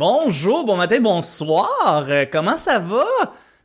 Bonjour, bon matin, bonsoir. Euh, comment ça va?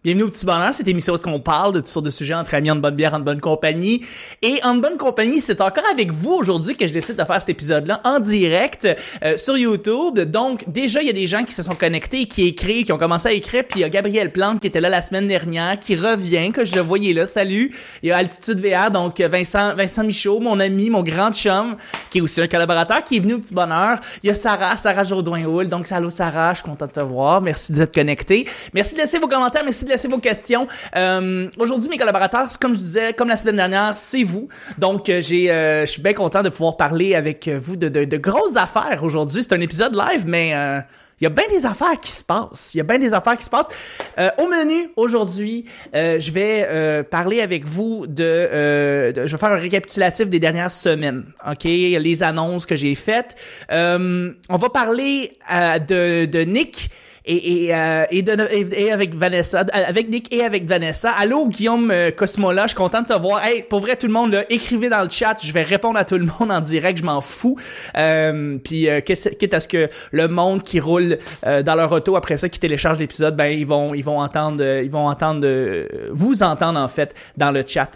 Bienvenue au Petit Bonheur, cette émission où on parle de toutes sortes de sujets entre amis, en bonne bière, en bonne compagnie. Et en bonne compagnie, c'est encore avec vous aujourd'hui que je décide de faire cet épisode-là en direct euh, sur YouTube. Donc déjà, il y a des gens qui se sont connectés, qui écrivent, qui ont commencé à écrire. Puis il y a Gabriel Plante qui était là la semaine dernière, qui revient, que je le voyais là. Salut. Il y a Altitude VR, donc Vincent, Vincent Michaud, mon ami, mon grand chum, qui est aussi un collaborateur, qui est venu au Petit Bonheur. Il y a Sarah, Sarah Jourdouin-Houl. Donc allô Sarah, je suis content de te voir. Merci d'être connecté. Merci de laisser vos commentaires, merci de laisser vos questions. Euh, Aujourd'hui, mes collaborateurs, comme je disais, comme la semaine dernière, c'est vous. Donc, euh, j'ai, euh, je suis bien content de pouvoir parler avec vous de, grosses affaires aujourd'hui. C'est un épisode live, mais il y a bien des affaires qui se passent. Il y a bien des affaires qui se passent. Au menu aujourd'hui, je vais parler avec vous de, Je vais faire un récapitulatif des dernières semaines. Ok, les annonces que j'ai faites. On va parler de Nick. Et, et, euh, et, de, et, avec Vanessa, euh, avec Nick et avec Vanessa. Allô Guillaume euh, Cosmola, je suis content de te voir. Hey, pour vrai tout le monde, là, écrivez dans le chat, je vais répondre à tout le monde en direct, je m'en fous. Euh, Puis euh, quitte à ce que le monde qui roule euh, dans leur auto après ça, qui télécharge l'épisode, ben ils vont ils vont entendre ils vont entendre vous entendre en fait dans le chat.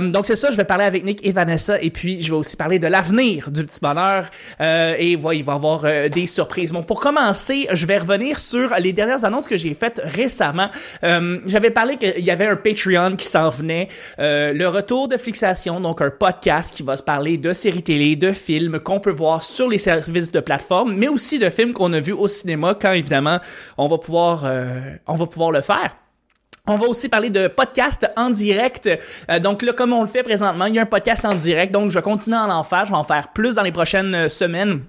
Donc c'est ça, je vais parler avec Nick et Vanessa et puis je vais aussi parler de l'avenir du petit bonheur et voilà, il va y avoir des surprises. Bon, pour commencer, je vais revenir sur les dernières annonces que j'ai faites récemment. Euh, J'avais parlé qu'il y avait un Patreon qui s'en venait, euh, le retour de Fixation, donc un podcast qui va se parler de séries télé, de films qu'on peut voir sur les services de plateforme, mais aussi de films qu'on a vus au cinéma quand évidemment on va pouvoir euh, on va pouvoir le faire. On va aussi parler de podcast en direct. Donc là, comme on le fait présentement, il y a un podcast en direct. Donc je vais continuer à en faire. Je vais en faire plus dans les prochaines semaines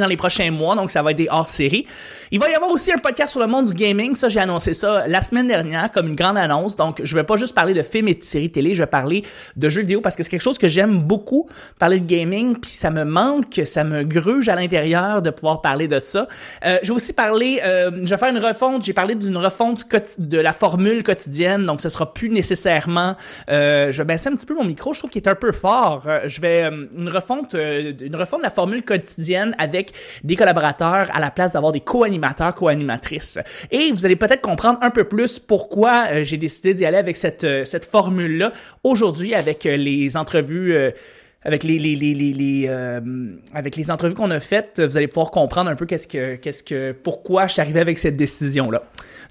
dans les prochains mois, donc ça va être des hors-séries. Il va y avoir aussi un podcast sur le monde du gaming, ça j'ai annoncé ça la semaine dernière comme une grande annonce, donc je vais pas juste parler de films et de séries télé, je vais parler de jeux vidéo parce que c'est quelque chose que j'aime beaucoup, parler de gaming, puis ça me manque, ça me gruge à l'intérieur de pouvoir parler de ça. Euh, je vais aussi parler, euh, je vais faire une refonte, j'ai parlé d'une refonte de la formule quotidienne, donc ce sera plus nécessairement, euh, je vais baisser un petit peu mon micro, je trouve qu'il est un peu fort, Euh, je vais, euh, une refonte, euh, une refonte de la formule quotidienne avec des collaborateurs à la place d'avoir des co-animateurs, co-animatrices. Et vous allez peut-être comprendre un peu plus pourquoi euh, j'ai décidé d'y aller avec cette, euh, cette formule-là aujourd'hui avec euh, les entrevues avec les, les, les, les, euh, avec les entrevues qu'on a faites, vous allez pouvoir comprendre un peu qu'est-ce que qu'est-ce que pourquoi je suis arrivé avec cette décision là.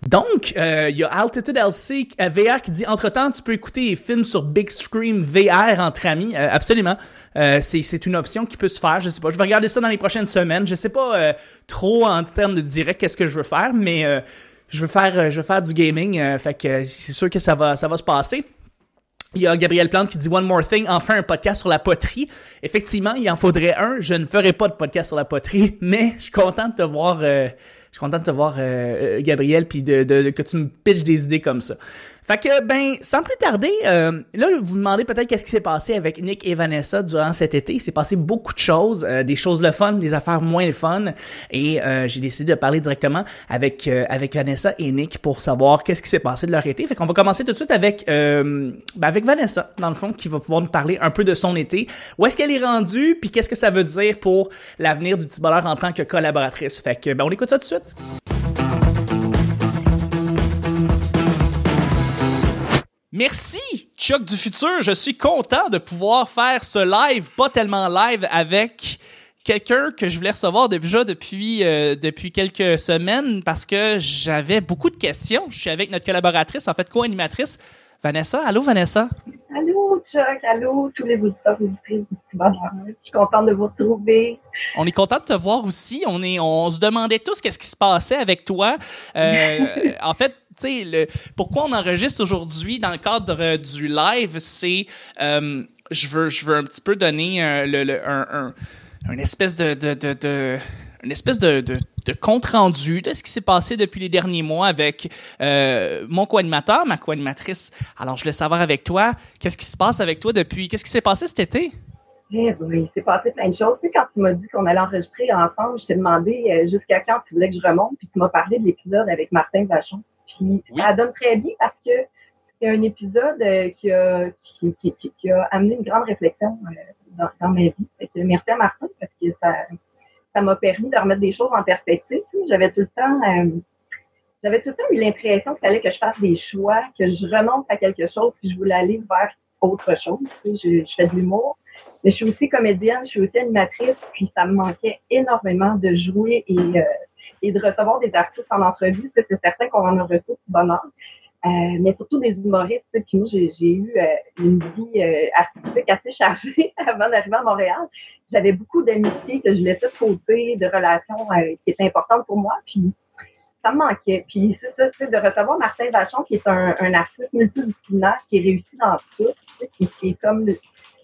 Donc, euh, il y a Altitude LC euh, VR qui dit entre-temps, tu peux écouter les films sur Big Screen VR entre amis. Absolument. C'est c'est une option qui peut se faire, je sais pas. Je vais regarder ça dans les prochaines semaines. Je sais pas trop en termes de direct qu'est-ce que je veux faire, mais je veux faire je veux faire du gaming, fait que c'est sûr que ça va ça va se passer. Il y a Gabriel Plante qui dit One More Thing, enfin un podcast sur la poterie. Effectivement, il en faudrait un. Je ne ferai pas de podcast sur la poterie, mais je suis content de te voir. euh, je suis content de te voir, euh, euh, Gabriel, puis de, de- de- que tu me pitches des idées comme ça. Fait que, ben, sans plus tarder, euh, là, vous demandez peut-être qu'est-ce qui s'est passé avec Nick et Vanessa durant cet été. Il s'est passé beaucoup de choses, euh, des choses le fun, des affaires moins le fun, et euh, j'ai décidé de parler directement avec euh, avec Vanessa et Nick pour savoir qu'est-ce qui s'est passé de leur été. Fait qu'on va commencer tout de suite avec euh, ben, avec Vanessa, dans le fond, qui va pouvoir nous parler un peu de son été. Où est-ce qu'elle est rendue, puis qu'est-ce que ça veut dire pour l'avenir du petit bonheur en tant que collaboratrice? Fait que, ben, on écoute ça tout de suite. Merci, Chuck du futur. Je suis content de pouvoir faire ce live, pas tellement live, avec quelqu'un que je voulais recevoir déjà depuis euh, depuis quelques semaines parce que j'avais beaucoup de questions. Je suis avec notre collaboratrice, en fait co-animatrice, Vanessa. Allô, Vanessa? Allô, Chuck, allô, tous les auditeurs auditrices du. Je suis contente de vous retrouver. On est content de te voir aussi. On est, on se demandait tous qu'est-ce qui se passait avec toi. Euh, en fait, sais, le, pourquoi on enregistre aujourd'hui dans le cadre du live, c'est, euh, je veux, je veux un petit peu donner euh, un, un, espèce de, de, de, une espèce de, de, de compte rendu de ce qui s'est passé depuis les derniers mois avec euh, mon co-animateur, ma co-animatrice. Alors, je voulais savoir avec toi, qu'est-ce qui se passe avec toi depuis, qu'est-ce qui s'est passé cet été? Eh oui, c'est passé plein de choses. Tu sais, quand tu m'as dit qu'on allait enregistrer ensemble, je t'ai demandé jusqu'à quand tu voulais que je remonte, puis tu m'as parlé de l'épisode avec Martin Vachon. Puis ça donne très bien parce que c'est un épisode euh, qui, a, qui, qui, qui, a amené une grande réflexion euh, dans, dans, ma vie. Fait que merci à Martin parce que ça ça m'a permis de remettre des choses en perspective. J'avais tout le temps j'avais tout le temps eu l'impression qu'il fallait que je fasse des choix, que je renonce à quelque chose, puis je voulais aller vers autre chose. je, je fais de l'humour. Mais je suis aussi comédienne, je suis aussi animatrice, puis ça me manquait énormément de jouer et, euh, et de recevoir des artistes en entrevue. C'est certain qu'on en a reçu du bonheur. Euh, mais surtout des humoristes. Puis moi, j'ai eu euh, une vie euh, artistique assez chargée avant d'arriver à Montréal. J'avais beaucoup d'amitiés que je laissais de côté, de relations qui étaient importantes pour moi. Puis ça me manquait. Puis c'est ça, c'est de recevoir Martin Vachon, qui est un, artiste multidisciplinaire, qui est réussi dans tout, qui, qui est comme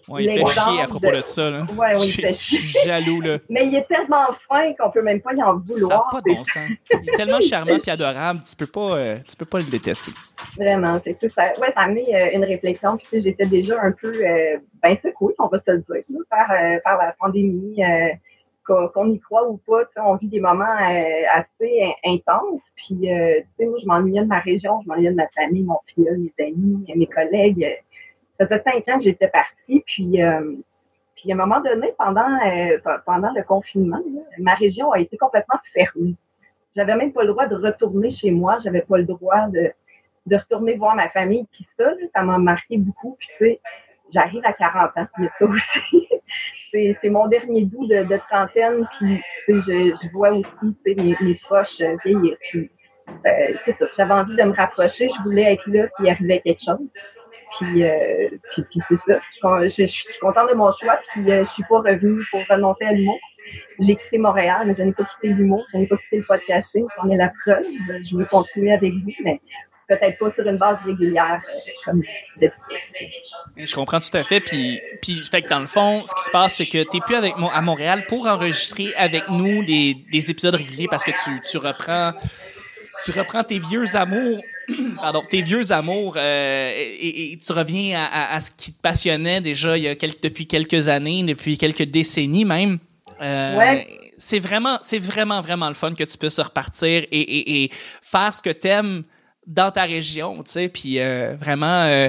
Ouais, il fait chier à propos de, ça. Là. Ouais, oui, je, je suis jaloux. Là. Mais il est tellement fin qu'on peut même pas y en vouloir. Ça n'a pas de bon sens. Il est tellement charmant et adorable, tu peux pas, euh, tu peux pas le détester. Vraiment, c'est tout. Ça, ouais, ça a amené euh, une réflexion. Puis j'étais déjà un peu euh, ben secouée, on va se le dire, là, par, euh, par la pandémie. Qu'on y croit ou pas, on vit des moments assez intenses. Puis, tu sais, moi, je m'ennuyais de ma région, je m'ennuyais de ma famille, mon fils, mes amis, mes collègues ça fait cinq ans que j'étais partie, puis, euh, puis à un moment donné, pendant, euh, pendant le confinement, ma région a été complètement fermée. J'avais même pas le droit de retourner chez moi, j'avais pas le droit de, de retourner voir ma famille. Puis ça, ça m'a marqué beaucoup. Puis tu sais, j'arrive à 40 ans, mais ça aussi. c'est mon dernier bout de, trentaine, puis je, je vois aussi mes, mes proches vieillir. euh, c'est ça, j'avais envie de me rapprocher, je voulais être là, puis il arrivait quelque chose. Puis, euh, puis, puis c'est ça. Je, suis contente de mon choix. Puis euh, je suis pas revenue pour renoncer à l'humour. J'ai quitté Montréal, mais je n'ai pas quitté l'humour. Je n'ai pas quitté le podcasting. J'en ai la preuve. Je veux continuer avec vous, mais peut-être pas sur une base régulière euh, comme Je comprends tout à fait. Puis, puis fait que dans le fond, ce qui se passe, c'est que tu n'es plus avec à Montréal pour enregistrer avec nous des, des épisodes réguliers parce que tu, tu reprends tu reprends tes vieux amours, pardon, tes vieux amours euh, et, et, tu reviens à, à, à, ce qui te passionnait déjà il y a quelques, depuis quelques années, depuis quelques décennies même. Euh, ouais. C'est vraiment, c'est vraiment, vraiment le fun que tu puisses repartir et, et, et faire ce que t'aimes dans ta région, tu sais, puis euh, vraiment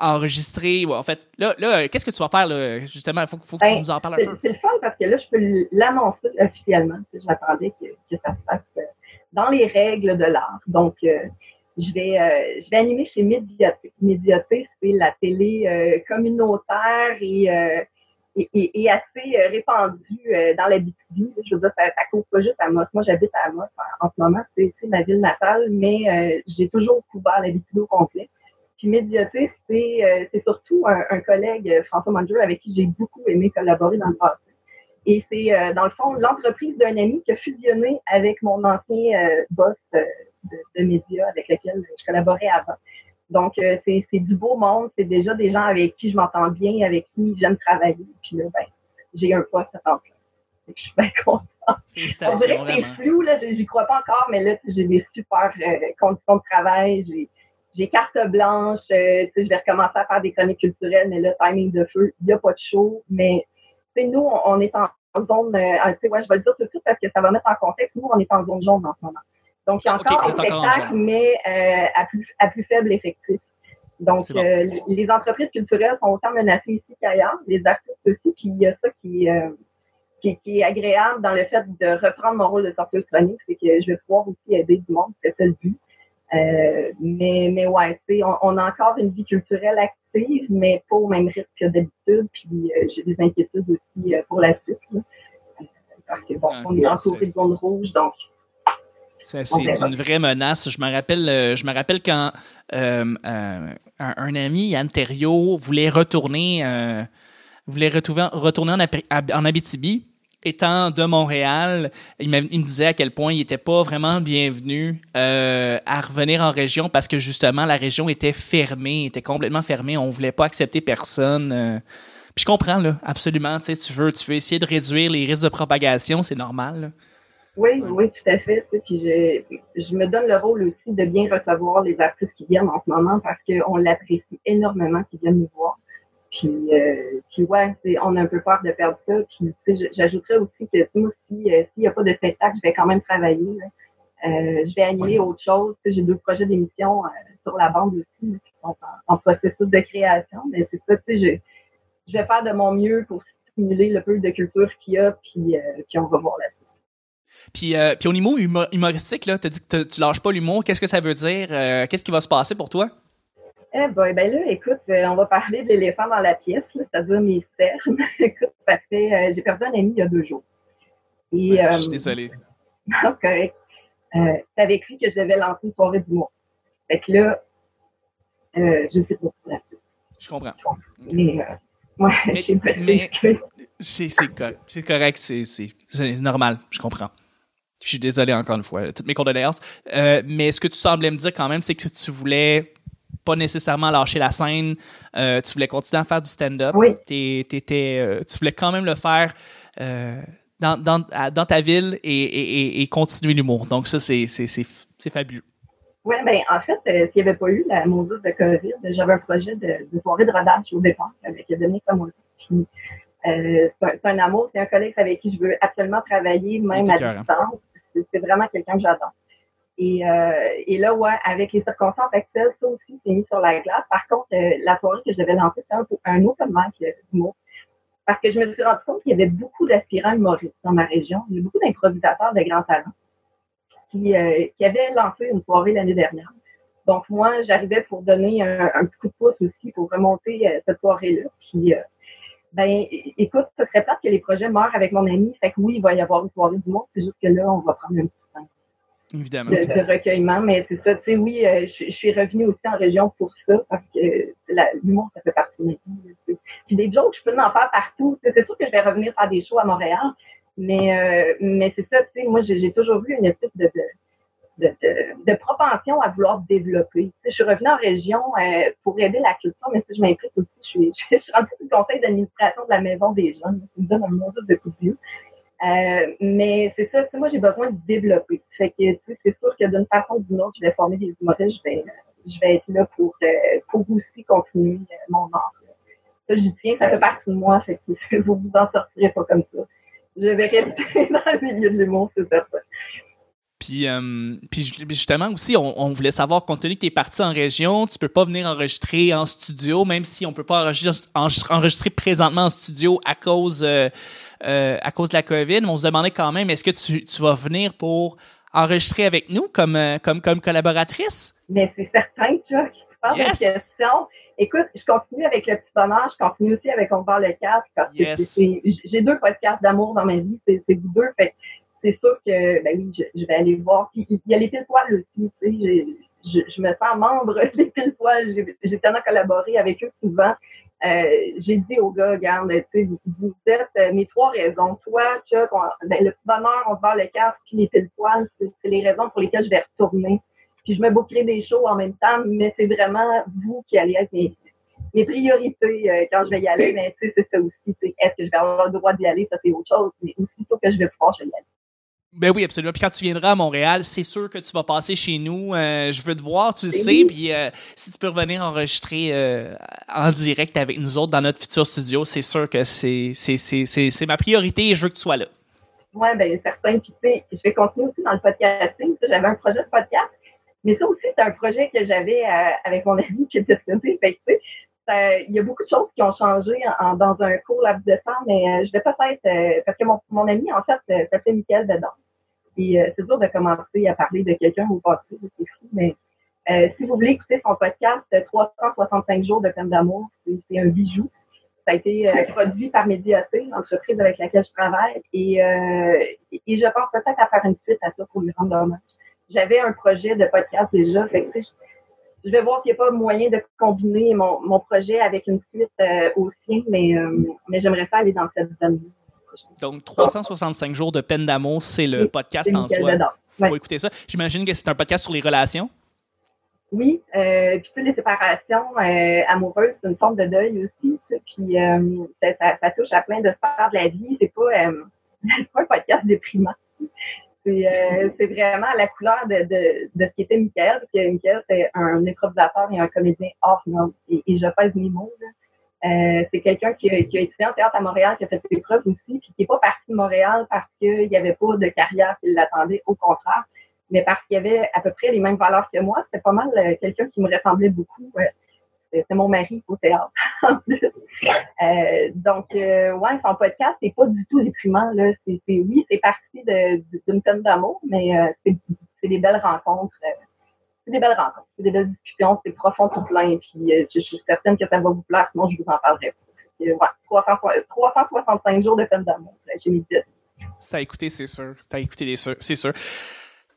enregistrer. Ouais, en fait, là, là qu'est-ce que tu vas faire, là, justement? Il faut, faut que ben, tu nous en parles un peu. C'est le fun parce que là, je peux l'annoncer officiellement. J'attendais que, que ça se fasse dans les règles de l'art. Donc, je vais euh, je vais animer chez Médiaté. Médiaté, c'est la télé euh, communautaire et, euh, et, et, et, assez répandue dans la BTV. Je veux dire, ça, ça couvre pas juste à Amos. Moi, j'habite à Amos en, ce moment, c'est ma ville natale, mais j'ai toujours couvert la BTV au complet. Puis Médiaté, c'est surtout un, un, collègue, François Manger, avec qui j'ai beaucoup aimé collaborer dans le passé. Et c'est, euh, dans le fond, l'entreprise d'un ami qui a fusionné avec mon ancien euh, boss euh, de, de, médias avec lequel je collaborais avant. Donc, c'est, c'est du beau monde. C'est déjà des gens avec qui je m'entends bien, avec qui j'aime travailler. Puis là, ben, j'ai un poste à temps plein. Je suis bien contente. On dirait que c'est flou, là, j'y crois pas encore, mais là, j'ai des super conditions de travail. J'ai, carte blanche. Euh, je vais recommencer à faire des chroniques culturelles, mais là, timing de feu, il n'y a pas de show. Mais nous, on est en zone, euh, ouais, je vais le dire tout de suite parce que ça va mettre en contexte. Nous, on est en zone jaune en ce moment. Donc, il y a encore okay, des spectacles, mais euh, à, plus, à plus faible effectif. Donc, bon. euh, les entreprises culturelles sont autant menacées ici qu'ailleurs, les artistes aussi, puis il y a ça qui, euh, qui, qui, est agréable dans le fait de reprendre mon rôle de sorteuse chronique, c'est que je vais pouvoir aussi aider du monde, c'est ça le but. Mais, mais ouais, on, on a encore une vie culturelle active, mais pas au même rythme que d'habitude. Puis j'ai des inquiétudes aussi pour la suite. Là. Parce que bon, on est entouré de zones rouges, donc. C'est une vraie menace. Je me rappelle, euh, je me rappelle quand euh, un, un, ami, Yann voulait retourner, voulait retourner, retourner en, en Abitibi étant de Montréal, il me, il me, disait à quel point il n'était pas vraiment bienvenu euh, à revenir en région parce que justement la région était fermée, était complètement fermée, on voulait pas accepter personne. Euh. Puis je comprends là, absolument, tu veux, tu veux essayer de réduire les risques de propagation, c'est normal. Là. Oui, oui, tout à fait. Puis je, je me donne le rôle aussi de bien recevoir les artistes qui viennent en ce moment parce qu'on l'apprécie énormément qu'ils viennent nous voir. Puis, euh, puis ouais, on a un peu peur de perdre ça. Puis j'ajouterais aussi que moi, si, euh, s'il n'y a pas de spectacle, je vais quand même travailler. Euh, je vais animer autre chose. J'ai deux projets d'émission euh, sur la bande aussi qui sont en, processus de création. Mais c'est ça, tu sais, je, je vais faire de mon mieux pour stimuler le peu de culture qu'il y a, puis, euh, puis on va voir suite. Puis, euh, puis au niveau humoristique, là, as dit que tu lâches pas l'humour. Qu'est-ce que ça veut dire? Euh, qu'est-ce qui va se passer pour toi? Eh ben, ben là, écoute, euh, on va parler de l'éléphant dans la pièce, c'est-à-dire mes cernes. écoute, parce que j'ai perdu un ami il y a deux jours. Et, je suis désolée. Non, correct. c'est avec lui que je devais lancer une soirée d'humour. Fait que là, je ne sais pas. Je comprends. Mais, ouais, mais, c'est correct, c'est normal, je comprends. Je suis désolé encore une fois, toutes mes condoléances. Euh, mais ce que tu semblais me dire quand même, c'est que tu voulais pas nécessairement lâcher la scène, euh, tu voulais continuer à faire du stand-up. Oui. Euh, tu voulais quand même le faire dans, dans, dans, ta ville et, et, et continuer l'humour. Donc ça, c'est fabuleux. Oui, ben en fait, s'il n'y avait pas eu la mauvaise de COVID, j'avais un projet de, de, soirée de rodage au départ avec Dominique Samoa. Euh, c'est un, amour, c'est un collègue avec qui je veux absolument travailler, même à distance. C'est vraiment quelqu'un que j'adore. Et, euh, et là, ouais, avec les circonstances actuelles, ça aussi, c'est mis sur la glace. Par contre, euh, la soirée que je devais lancer, c'était un, un open mic mot. Parce que je me suis rendu compte qu'il y avait beaucoup d'aspirants humoristes dans ma région. Il y a beaucoup d'improvisateurs de grands talents qui, qui avaient lancé une soirée l'année dernière. Donc, moi, j'arrivais pour donner un, un, coup de pouce aussi pour remonter cette soirée-là. Puis, ben écoute, ce serait pas que les projets meurent avec mon ami. Fait que oui, il va y avoir une soirée du monde. C'est juste que là, on va prendre un petit temps. Évidemment. De, recueillement, mais c'est ça. Tu sais, oui, euh, je, suis revenue aussi en région pour ça parce que l'humour, ça fait partie de ma Puis des jokes, je peux en faire partout. C'est sûr que je vais revenir faire des shows à Montréal, mais euh, mais c'est ça. Tu sais, moi, j'ai toujours vu une espèce de, de de, de, propension à vouloir développer. je suis revenue en région euh, pour aider la culture, mais si je m'implique aussi, je suis, je suis rendue du conseil d'administration de la maison des jeunes. Ça me donne un mot de coup de. Euh, mais c'est ça, moi j'ai besoin de développer. Fait que c'est sûr que d'une façon ou d'une autre, je vais former des humoristes, je vais, je vais être là pour, euh, pour aussi continuer mon art. Ça, j'y tiens, ça fait partie de moi, fait que vous vous en sortirez pas comme ça. Je vais rester dans le milieu de l'humour, c'est certain. Puis, euh, puis justement aussi, on, voulait savoir, compte tenu que tu es parti en région, tu peux pas venir enregistrer en studio, même si on peut pas enregistrer, présentement en studio à cause, euh, euh, à cause de la COVID. Mais on se demandait quand même, est-ce que tu, tu, vas venir pour enregistrer avec nous comme, comme, comme collaboratrice? Mais c'est certain, Chuck. Tu yes. question. Écoute, je continue avec le petit bonheur, je continue aussi avec On parle le casque parce que j'ai deux podcasts d'amour dans ma vie, c'est vous deux. Fait c'est sûr que ben oui, je, vais aller voir. Puis, il y a les pile aussi, tu sais, je, je, me sens membre des pile J'ai tellement collaboré avec eux souvent. Euh, j'ai dit aux gars, regarde, tu sais, vous, êtes euh, mes trois raisons. Toi, Chuck, ben, le petit bonheur, on se barre le casque, puis les pile c'est les raisons pour lesquelles je vais retourner. Puis je me bouclerai des shows en même temps, mais c'est vraiment vous qui allez être mes, mes priorités euh, quand je vais y aller. Mais tu sais, c'est ça aussi. Est-ce que je vais avoir le droit d'y aller? Ça, c'est autre chose. Mais aussitôt que je vais pouvoir, je vais y aller. Ben oui, absolument. Puis quand tu viendras à Montréal, c'est sûr que tu vas passer chez nous. Euh, je veux te voir, tu le ben sais. Puis euh, si tu peux revenir enregistrer euh, en direct avec nous autres dans notre futur studio, c'est sûr que c'est, c'est, ma priorité et je veux que tu sois là. Oui, bien certain. Puis tu sais, je vais continuer aussi dans le podcasting. J'avais un projet de podcast. Mais ça aussi, c'est un projet que j'avais avec mon ami qui était Fait il y a beaucoup de choses qui ont changé dans un court laps de temps, mais je vais peut-être, parce que mon, mon ami, en fait, s'appelait Michael Dedon. Euh, c'est dur de commencer à parler de quelqu'un au passé, c'est fou, mais euh, si vous voulez écouter son podcast 365 jours de peine d'amour, c'est un bijou. Ça a été euh, produit par Médiaté, l'entreprise avec laquelle je travaille, et, et je pense peut-être à faire une suite à ça pour lui rendre hommage. J'avais un projet de podcast déjà, fait que, je vais voir s'il n'y a pas moyen de combiner mon, mon projet avec une suite au sien, mais, mais j'aimerais pas aller dans cette zone donc, 365 jours de peine d'amour, c'est le podcast en soi. Il faut écouter ça. J'imagine que c'est un podcast sur les relations. Oui, euh, puis les séparations euh, amoureuses, c'est une forme de deuil aussi. Puis euh, ça, touche à plein de sphères de la vie. C'est pas, euh, pas un podcast déprimant. C'est vraiment la couleur de, de, ce qu'était Michael, parce que Michael, c'est un improvisateur et un comédien hors norme. Et, je pèse mes mots. Euh, c'est quelqu'un qui, a, qui a étudié en théâtre à Montréal, qui a fait ses preuves aussi, puis qui n'est pas parti de Montréal parce qu'il n'y avait pas de carrière qui l'attendait, au contraire, mais parce qu'il avait à peu près les mêmes valeurs que moi. C'était pas mal euh, quelqu'un qui me ressemblait beaucoup. C'est mon mari au théâtre. Euh, donc, euh, ouais, son podcast, c'est pas du tout déprimant. Là. C'est, oui, c'est parti d'une peine d'amour, mais euh, c'est, des belles rencontres. c'est des belles rencontres, c'est des belles discussions, c'est profond tout plein. Puis je, suis certaine que ça va vous plaire, sinon je vous en parlerai. Ouais, 365 jours de peine d'amour. J'ai mis Ça a écouté, c'est sûr. T'as écouté, c'est sûr.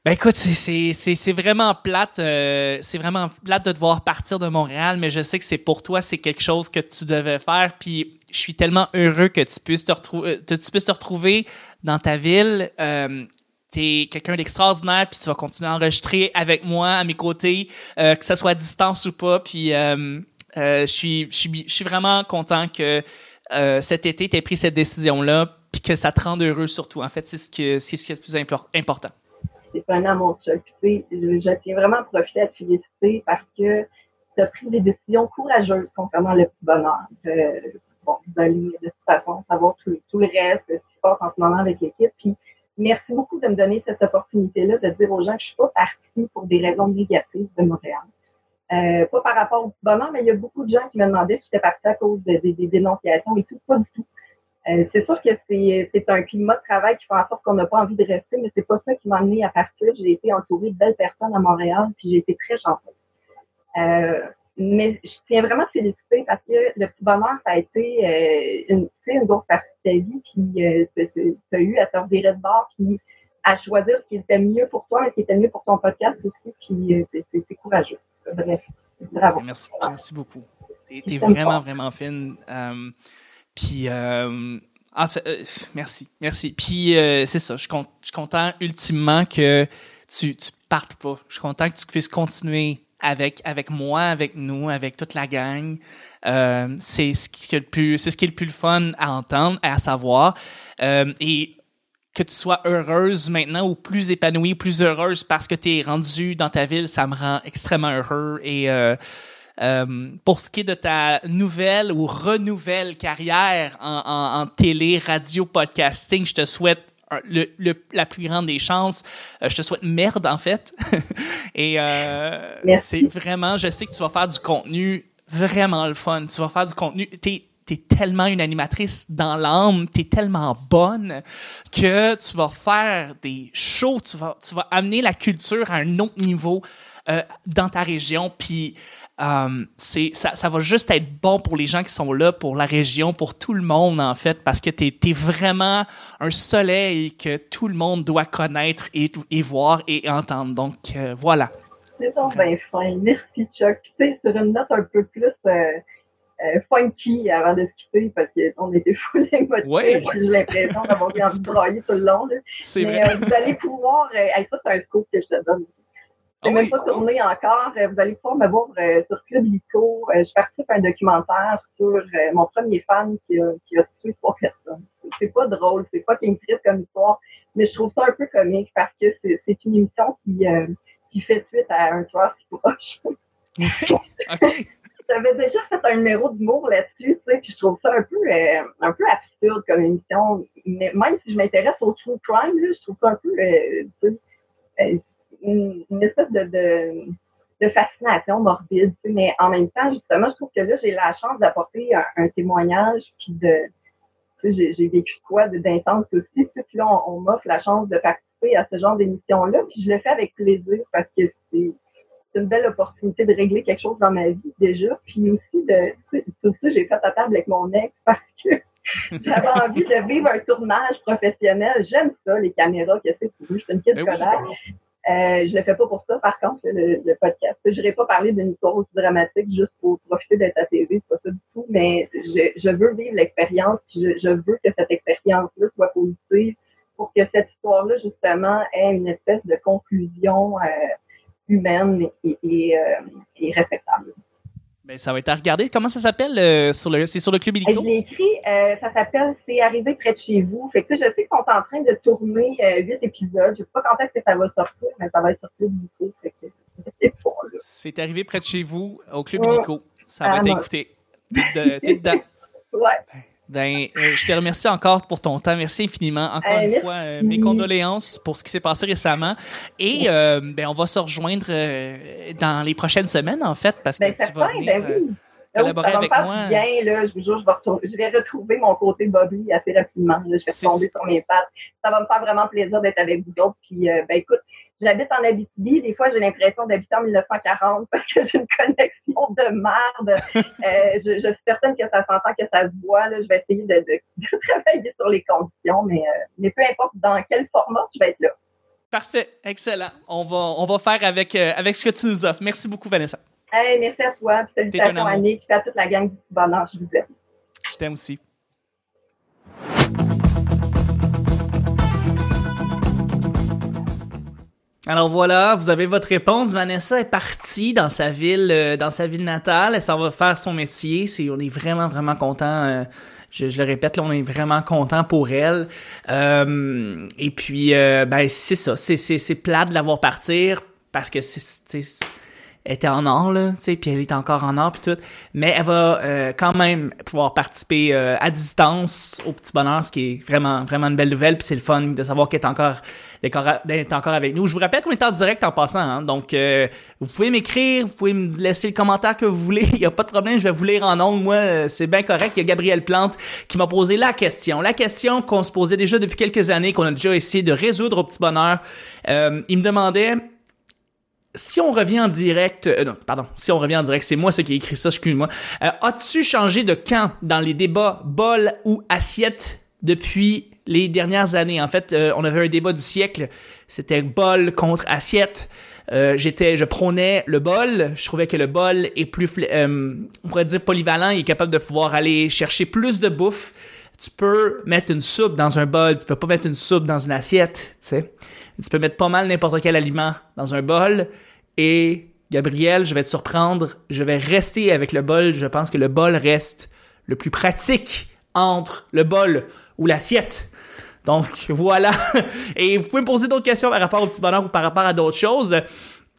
Ben écoute, c'est vraiment plate. Euh, c'est vraiment plate de devoir partir de Montréal, mais je sais que c'est pour toi, c'est quelque chose que tu devais faire. Puis je suis tellement heureux que tu puisses te, retrouver, euh, tu puisses te retrouver dans ta ville. Euh, es quelqu'un d'extraordinaire, puis tu vas continuer à enregistrer avec moi, à mes côtés, euh, que ce soit à distance ou pas. Puis je suis, je suis, je suis vraiment content que cet été, tu pris cette décision-là, puis que ça te rende heureux surtout. En fait, c'est ce, que, ce qui est le plus important c'est amour choc. Tu je, je tiens vraiment à profiter à te féliciter parce que tu as pris des décisions courageuses concernant le petit bonheur. Euh, bon, vous de toute façon savoir tout, le reste, ce qui se passe en ce moment avec l'équipe. Puis merci beaucoup de me donner cette opportunité-là de dire aux gens que je suis pas partie pour des raisons négatives de Montréal. Euh, pas par rapport au petit bonheur, mais il y a beaucoup de gens qui me demandaient si j'étais partie à cause des dénonciations et tout. Pas du tout. Euh, c'est sûr que c'est un climat de travail qui fait en sorte qu'on n'a pas envie de rester, mais c'est pas ça qui m'a amené à partir. J'ai été entourée de belles personnes à Montréal, puis j'ai été très chanceuse. Euh, mais je tiens vraiment à féliciter parce que le petit bonheur, ça a été euh, une, une grosse partie de ta vie, puis euh, tu as eu à te revirer de bord, puis à choisir ce qui était mieux pour toi, et ce qui était mieux pour ton podcast aussi, puis c'est courageux. Bref, bravo. Merci, merci beaucoup. Tu vraiment, vraiment fine. Puis, euh, euh, merci, merci. Puis, euh, c'est ça, je suis, content ultimement que tu, tu partes pas. Je suis content que tu puisses continuer avec, avec moi, avec nous, avec toute la gang. Euh, c'est ce qui est le plus, c'est ce qui est le plus fun à entendre, à savoir. Et que tu sois heureuse maintenant ou plus épanouie, plus heureuse parce que tu es rendue dans ta ville, ça me rend extrêmement heureux et euh, pour ce qui est de ta nouvelle ou renouvelle carrière en, télé, radio, podcasting, je te souhaite le, la plus grande des chances. Euh, je te souhaite merde, en fait. Et euh, c'est vraiment, je sais que tu vas faire du contenu vraiment le fun. Tu vas faire du contenu. T'es es tellement une animatrice dans l'âme, tu es tellement bonne que tu vas faire des shows, tu vas, tu vas amener la culture à un autre niveau dans ta région. Puis euh, c'est ça, ça, va juste être bon pour les gens qui sont là, pour la région, pour tout le monde en fait, parce que tu es, vraiment un soleil que tout le monde doit connaître et, et voir et entendre. Donc euh, voilà. C'est donc bien fin. Merci Chuck. Tu sais, sur une note un peu plus euh, funky avant de se quitter parce qu'on était full émotifs. Ouais. J'ai l'impression d'avoir bien broyer tout le long. C'est vrai. vous allez pouvoir. ça, c'est un scoop que je te donne. Je n'ai ah même pas tourné encore. Euh, vous allez pouvoir me voir euh, sur Club Lico. Euh, je participe à un documentaire sur mon premier fan qui a, qui a tué trois personnes. C'est pas drôle, c'est pas une triste comme histoire, mais je trouve ça un peu comique parce que c'est une émission qui, qui fait suite à un tueur qui proche. J'avais déjà fait un numéro d'humour là-dessus, tu sais, puis je trouve ça un peu, un peu absurde comme émission. Mais même si je m'intéresse au true crime, là, je trouve ça un peu, tu sais, une, espèce de, de, fascination morbide. Mais en même temps, justement, je trouve que là, j'ai la chance d'apporter un, témoignage puis de j'ai vécu quoi d'intense aussi. Puis là, on, m'offre la chance de participer à ce genre d'émission-là. Puis je le fais avec plaisir parce que c'est une belle opportunité de régler quelque chose dans ma vie déjà. Puis aussi de tout ça, j'ai fait à table avec mon ex parce que j'avais envie de vivre un tournage professionnel. J'aime ça, les caméras, que tu veux? Je suis une kid ben scolaire. Euh, je le fais pas pour ça, par contre, le, le podcast. Je n'irai pas parler d'une histoire aussi dramatique juste pour profiter d'être à TV, c'est pas ça du tout, mais je, je veux vivre l'expérience, je, je veux que cette expérience-là soit positive pour que cette histoire-là, justement, ait une espèce de conclusion euh, humaine et, et, euh, et respectable. Ben, ça va être à regarder. Comment ça s'appelle euh, sur le c'est sur le club illico? Je l'ai écrit, euh, ça s'appelle C'est arrivé près de chez vous. Fait que je sais qu'ils sont en train de tourner euh, huit épisodes. Je sais pas quand est-ce que ça va sortir, mais ça va être sorti illico. C'est arrivé près de chez vous au club illico. Ça va être écouté. T'es dedans. ouais. Ben, euh, je te remercie encore pour ton temps. Merci infiniment. Encore une fois, euh, mes condoléances pour ce qui s'est passé récemment. Et euh, ben, on va se rejoindre dans les prochaines semaines, en fait, parce que ben, tu vas venir ben oui. collaborer avec moi. Bien, là, je vous jure, je vais, retrouver, je vais retrouver mon côté Bobby assez rapidement. Je vais tomber sur mes pattes. Ça va me faire vraiment plaisir d'être avec vous autres. Puis, ben écoute, J'habite en Abitibi. Des fois, j'ai l'impression d'habiter en 1940 parce que j'ai une connexion de merde. Euh, je, je, suis certaine que ça s'entend, que ça se voit. Là. Je vais essayer de, de, de travailler sur les conditions, mais, euh, mais peu importe dans quel format, je vais être là. Parfait, excellent. On va, on va faire avec, euh, avec ce que tu nous offres. Merci beaucoup, Vanessa. Hey, merci à toi. Puis salutations à Nick et à toute la gang du bonheur. Je vous aime. Je t'aime aussi. Alors voilà, vous avez votre réponse. Vanessa est partie dans sa ville, euh, dans sa ville natale. Elle s'en va faire son métier. C'est, on est vraiment, vraiment content. Euh, je, le répète, là, on est vraiment content pour elle. Euh, et puis, ben c'est ça. C'est, c'est, c'est plat de la voir partir parce que c'est, elle était en or, là, tu sais, puis elle est encore en or, puis tout. Mais elle va euh, quand même pouvoir participer euh, à distance au Petit Bonheur, ce qui est vraiment, vraiment une belle nouvelle. Puis c'est le fun de savoir qu'elle est encore, est encore avec nous. Je vous rappelle qu'on est en direct en passant, hein, donc euh, vous pouvez m'écrire, vous pouvez me laisser le commentaire que vous voulez. Il n'y a pas de problème, je vais vous lire en ondes. Moi, c'est bien correct. Il y a Gabriel Plante qui m'a posé la question. La question qu'on se posait déjà depuis quelques années, qu'on a déjà essayé de résoudre au Petit Bonheur. il me demandait si on revient en direct, euh, non, pardon, si on revient en direct, c'est moi ce qui ai écrit ça, excuse-moi. Euh, as-tu changé de camp dans les débats bol ou assiette depuis les dernières années? En fait, euh, on avait un débat du siècle, c'était bol contre assiette. j'étais, je prônais le bol. Je trouvais que le bol est plus, on pourrait dire polyvalent. Il est capable de pouvoir aller chercher plus de bouffe. Tu peux mettre une soupe dans un bol, tu peux pas mettre une soupe dans une assiette, tu sais. Tu peux mettre pas mal n'importe quel aliment dans un bol. Et Gabriel, je vais te surprendre, je vais rester avec le bol. Je pense que le bol reste le plus pratique entre le bol ou l'assiette. Donc voilà. Et vous pouvez me poser d'autres questions par rapport au petit bonheur ou par rapport à d'autres choses.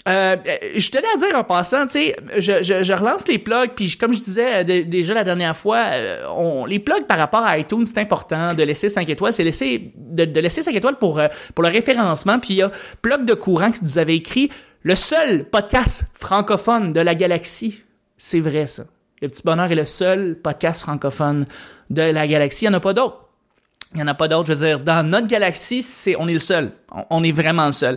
Euh, je tenais à dire en passant, tu sais, je, je, relance les plugs, puis comme je disais euh, déjà la dernière fois, euh, on, les plugs par rapport à iTunes, c'est important de laisser 5 étoiles, c'est laisser, de, laisser 5 étoiles pour, pour le référencement, puis il y a plug de courant que vous avez écrit, le seul podcast francophone de la galaxie. C'est vrai ça. Le Petit Bonheur est le seul podcast francophone de la galaxie, il n'y en a pas d'autres. Il n'y en a pas d'autres. Je veux dire, dans notre galaxie, c'est, on est le seul. On, est vraiment le seul.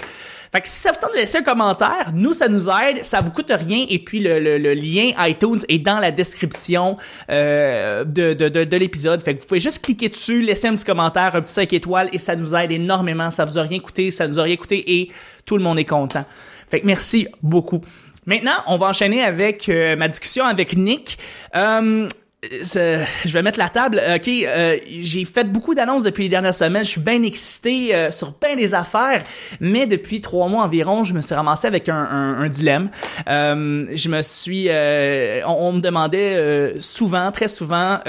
Fait que si ça vous tente de laisser un commentaire, nous, ça nous aide, ça vous coûte rien, et puis le, le, le lien iTunes est dans la description euh, de, de, de, de l'épisode. Fait que vous pouvez juste cliquer dessus, laisser un petit commentaire, un petit 5 étoiles, et ça nous aide énormément. Ça vous a rien coûté, ça nous a rien coûté, et tout le monde est content. Fait que merci beaucoup. Maintenant, on va enchaîner avec euh, ma discussion avec Nick. Euh, je vais mettre la table. OK, euh, j'ai fait beaucoup d'annonces depuis les dernières semaines. Je suis bien excité euh, sur plein des affaires, mais depuis trois mois environ, je me suis ramassé avec un, dilemme. Euh, je me suis, euh, on, me demandait euh, souvent, très souvent,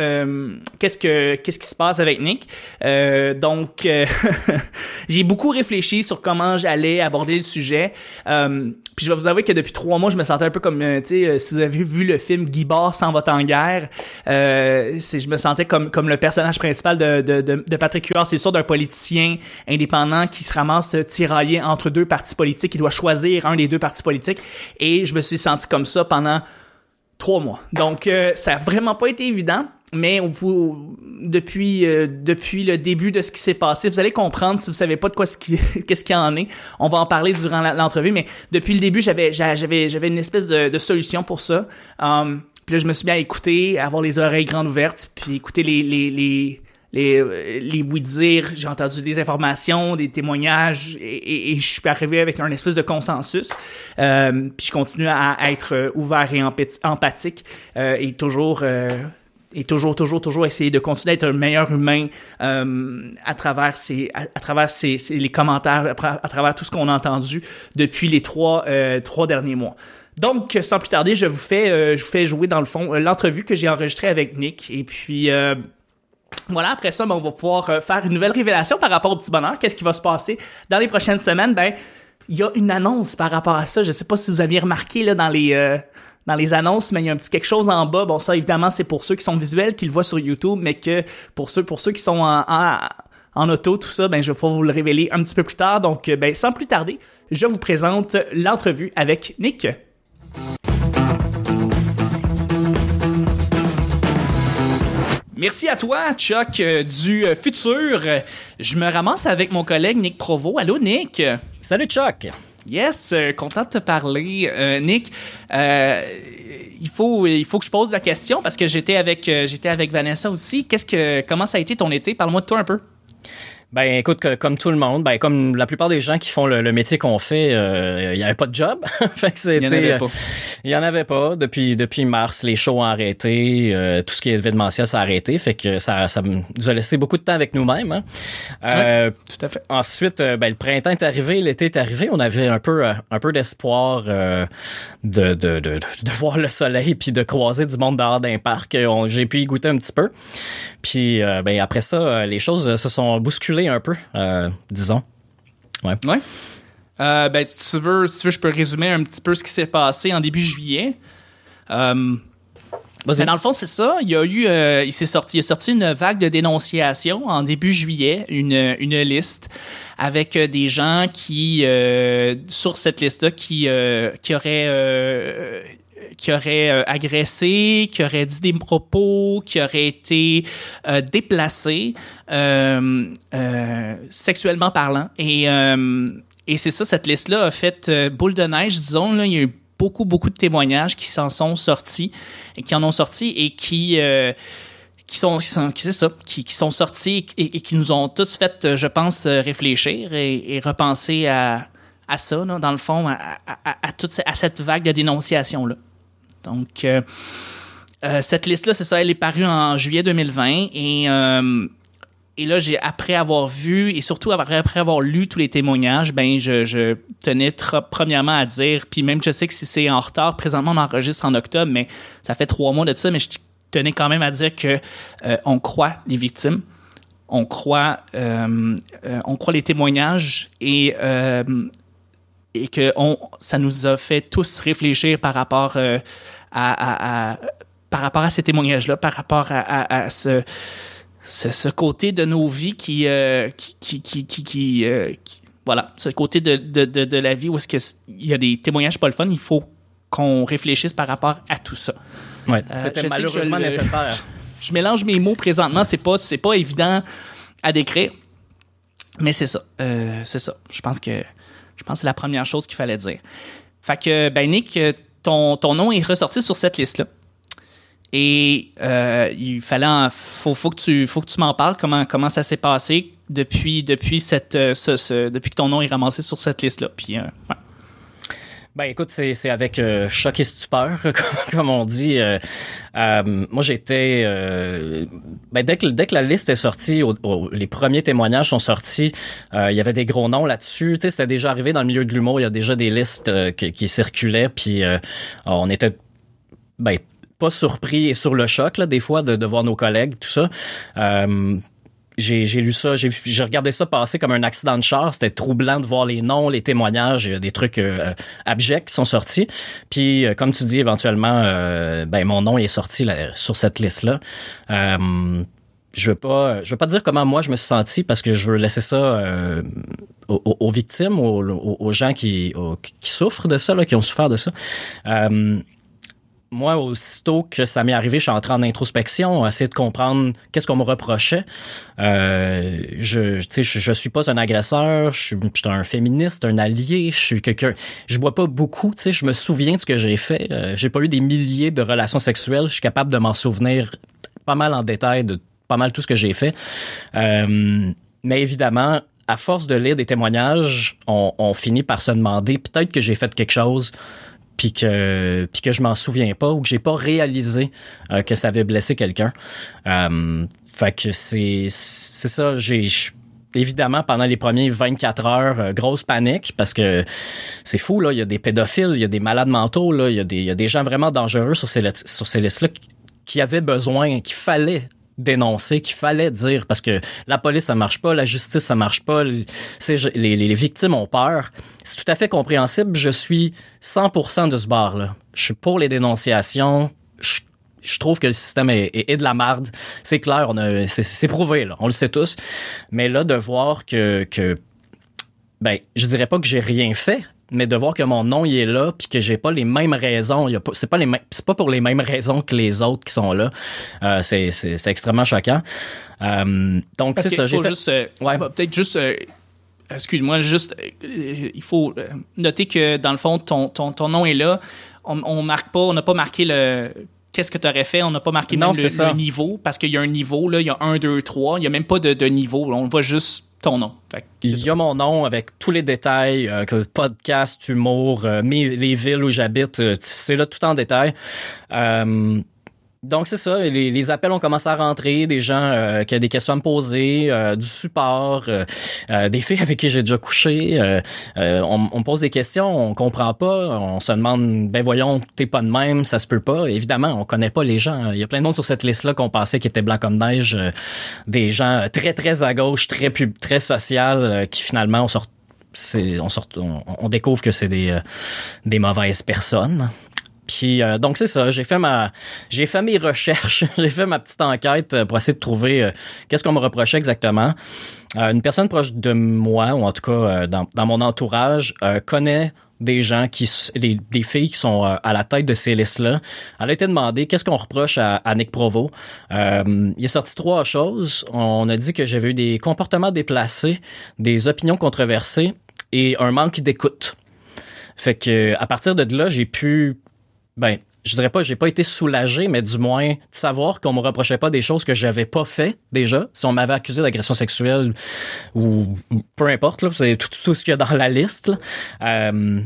qu'est-ce que qu'est-ce qui se passe avec Nick. donc, j'ai beaucoup réfléchi sur comment j'allais aborder le sujet. Puis je vais vous avouer que depuis trois mois, je me sentais un peu comme, tu sais, si vous avez vu le film Guy Barre sans vote en guerre. Euh, je me sentais comme, comme le personnage principal de, de, de, Patrick Huard, c'est sûr, d'un politicien indépendant qui se ramasse tiraillé entre deux partis politiques, qui doit choisir un des deux partis politiques. Et je me suis senti comme ça pendant trois mois. Donc, euh, ça a vraiment pas été évident. Mais depuis, euh, depuis le début de ce qui s'est passé, vous allez comprendre si vous savez pas de quoi qu'est-ce qu'il en est. On va en parler durant l'entrevue, mais depuis le début, j'avais, j'avais, j'avais une espèce de, solution pour ça. Um, puis là, je me suis bien écouté, avoir les oreilles grandes ouvertes, puis écouter les les les les, euh, les oui dire, j'ai entendu des informations, des témoignages, et, je suis arrivé avec un espèce de consensus. Euh, puis je continue à, être ouvert et empathique euh, et toujours et toujours, toujours, toujours essayer de continuer à être un meilleur humain euh, à travers ces, à, travers ces, les commentaires, à, travers tout ce qu'on a entendu depuis les trois, euh, trois derniers mois. Donc, sans plus tarder, je vous fais, euh, je vous fais jouer dans le fond euh, l'entrevue que j'ai enregistrée avec Nick. Et puis, euh, voilà, après ça, ben, on va pouvoir faire une nouvelle révélation par rapport au petit bonheur. Qu'est-ce qui va se passer dans les prochaines semaines? Ben, il y a une annonce par rapport à ça. Je sais pas si vous aviez remarqué là dans les dans les annonces, mais il y a un petit quelque chose en bas. Bon, ça, évidemment, c'est pour ceux qui sont visuels, qui le voient sur YouTube, mais que pour ceux, pour ceux qui sont en, en, auto, tout ça, ben, je vais pouvoir vous le révéler un petit peu plus tard. Donc, ben, sans plus tarder, je vous présente l'entrevue avec Nick. Merci à toi, Chuck, euh, du euh, futur. Je me ramasse avec mon collègue Nick Provo. Allô, Nick? Salut, Chuck. Yes, euh, content de te parler, euh, Nick. Euh, il faut, il faut que je pose la question parce que j'étais avec, j'étais avec Vanessa aussi. Qu'est-ce que, comment ça a été ton été? Parle-moi de toi un peu. Ben écoute, comme tout le monde, ben comme la plupart des gens qui font le, métier qu'on fait, euh, il n'y avait pas de job. fait que il y en avait pas. Il y en avait pas depuis depuis mars. Les shows ont arrêté, euh, tout ce qui est événementiel s'est arrêté. Fait que ça ça nous a laissé beaucoup de temps avec nous-mêmes. Hein. Euh, tout à fait. Ensuite, ben le printemps est arrivé, l'été est arrivé. On avait un peu un peu d'espoir de, de, de, de, voir le soleil puis de croiser du monde dehors d'un parc. J'ai pu y goûter un petit peu. Puis ben après ça, les choses se sont bousculées un peu, euh, disons. Ouais. Ouais. Euh, ben, si tu, veux, si tu veux, je peux résumer un petit peu ce qui s'est passé en début juillet. Euh, ben, dans le fond, c'est ça. Il y a eu, il s'est sorti, il a sorti une vague de dénonciation en début juillet, une, une liste avec des gens qui, sur cette liste-là, qui, qui auraient qui aurait euh, agressé, qui aurait dit des propos, qui aurait été euh, déplacé euh, sexuellement parlant. Et, et c'est ça, cette liste-là a fait boule de neige, disons. Il y a eu beaucoup, beaucoup de témoignages qui s'en sont sortis qui en ont sorti et qui qui sont, qui ça, qui, sont sortis et, qui nous ont tous fait, je pense, réfléchir et, repenser à, à ça, dans le fond, à, à, toute, à cette vague de dénonciation-là. Donc, euh, euh, cette liste-là, c'est ça, elle est parue en juillet 2020 et euh, et là, j'ai après avoir vu et surtout après, avoir lu tous les témoignages, ben je, tenais premièrement à dire, puis même je sais que si c'est en retard, présentement on enregistre en octobre, mais ça fait trois mois de ça, mais je tenais quand même à dire que on croit les victimes, on croit, on croit les témoignages et et que on, ça nous a fait tous réfléchir par rapport à, par rapport à ces témoignages-là, par rapport à, ce, ce, côté de nos vies qui, euh, qui, qui, qui, euh, qui, voilà, ce côté de, de, de, la vie où est-ce qu'il y a des témoignages pas le fun, il faut qu'on réfléchisse par rapport à tout ça. Ouais, euh, c'était malheureusement nécessaire. Je mélange mes mots présentement, c'est pas, c'est pas évident à décrire, mais c'est ça, c'est ça. Je pense que, je pense que c'est la première chose qu'il fallait dire. Fait que, ben Nick, ton, nom est ressorti sur cette liste-là. Et euh, il fallait, faut, faut que tu, faut que tu m'en parles. Comment, ça s'est passé depuis, depuis cette, euh, depuis que ton nom est ramassé sur cette liste-là. Puis, euh, Ben écoute, c'est avec choc et stupeur, comme, on dit. moi, j'étais... ben, dès, que, dès que la liste est sortie, les premiers témoignages sont sortis, il y avait des gros noms là-dessus. Tu sais, c'était déjà arrivé dans le milieu de l'humour, il y a déjà des listes qui, qui, circulaient, puis on était... Ben, pas surpris et sur le choc, là, des fois, de, de voir nos collègues, tout ça j'ai lu ça, j'ai regardé ça passer comme un accident de char. C'était troublant de voir les noms, les témoignages, des trucs euh, abjects qui sont sortis. Puis, euh, comme tu dis, éventuellement, euh, ben mon nom est sorti sur cette liste-là. je veux pas, je veux pas dire comment moi je me suis senti parce que je veux laisser ça aux, victimes, aux, gens qui, qui souffrent de ça, là, qui ont souffert de ça moi, aussitôt que ça m'est arrivé, je suis entré en introspection, essayer de comprendre qu'est-ce qu'on me reprochait. Euh, je, sais, je, suis pas un agresseur, je suis, un féministe, un allié, je suis quelqu'un. Je bois pas beaucoup, tu sais, je me souviens de ce que j'ai fait. Euh, j'ai pas eu des milliers de relations sexuelles, je suis capable de m'en souvenir pas mal en détail de pas mal tout ce que j'ai fait. Euh, mais évidemment, à force de lire des témoignages, on finit par se demander peut-être que j'ai fait quelque chose puis que puis que je m'en souviens pas ou que j'ai pas réalisé euh, que ça avait blessé quelqu'un. Euh, fait que c'est c'est ça, j'ai évidemment pendant les premiers 24 heures euh, grosse panique parce que c'est fou là, il y a des pédophiles, il y a des malades mentaux là, il y a des gens vraiment dangereux sur ces sur ces listes là qui avaient besoin, qu'il fallait dénoncer, qu'il fallait dire, parce que la police, ça marche pas, la justice, ça marche pas, les, les, victimes ont peur. C'est tout à fait compréhensible. Je suis 100% de ce bar-là. Je suis pour les dénonciations. Je, trouve que le système est, est, de la marde. C'est clair, on c'est, prouvé, là. On le sait tous. Mais là, de voir que, que ben, je dirais pas que j'ai rien fait, mais de voir que mon nom il est là puis que j'ai pas les mêmes raisons, c'est pas les c'est pas pour les mêmes raisons que les autres qui sont là. Euh, c'est, c'est, c'est extrêmement choquant. Euh, donc c'est ça, j'ai juste euh, peut-être juste excuse-moi juste il faut noter que dans le fond ton ton, ton nom est là. On, on marque pas, on n'a pas marqué le qu'est-ce que tu aurais fait. On n'a pas marqué même le, niveau parce qu'il y a un niveau, là, il y a un, deux, trois. Il n'y a même pas de, de niveau. On voit juste ton nom. il y a mon nom avec tous les détails, euh, podcast, humour, euh, les villes où j'habite, euh, c'est là tout en détail. Euh, donc c'est ça, les, les, appels ont commencé à rentrer, des gens euh, qui ont des questions à me poser, euh, du support, euh, des filles avec qui j'ai déjà couché. On, on, me pose des questions, on comprend pas, on se demande, ben voyons, t'es pas de même, ça se peut pas. Évidemment, on connaît pas les gens. Il y a plein de monde sur cette liste-là qu'on pensait qui étaient blancs comme neige, des gens très très à gauche, très très social, qui finalement on sort, on, sort, on, on découvre que c'est des des mauvaises personnes. Puis euh, donc c'est ça, j'ai fait ma j'ai fait mes recherches, j'ai fait ma petite enquête euh, pour essayer de trouver euh, qu'est-ce qu'on me reprochait exactement. une personne proche de moi ou en tout cas dans, mon entourage connaît des gens qui des filles qui sont à la tête de ces listes-là. Elle a été demandée qu'est-ce qu'on reproche à, à Nick Provo? il est sorti trois choses. On a dit que j'avais eu des comportements déplacés, des opinions controversées et un manque d'écoute. Fait que à partir de là, j'ai pu ben, je dirais pas, j'ai pas été soulagé, mais du moins de savoir qu'on me reprochait pas des choses que j'avais pas fait déjà. Si on m'avait accusé d'agression sexuelle ou, peu importe, là, c'est tout, tout, ce qu'il y a dans la liste. Euh,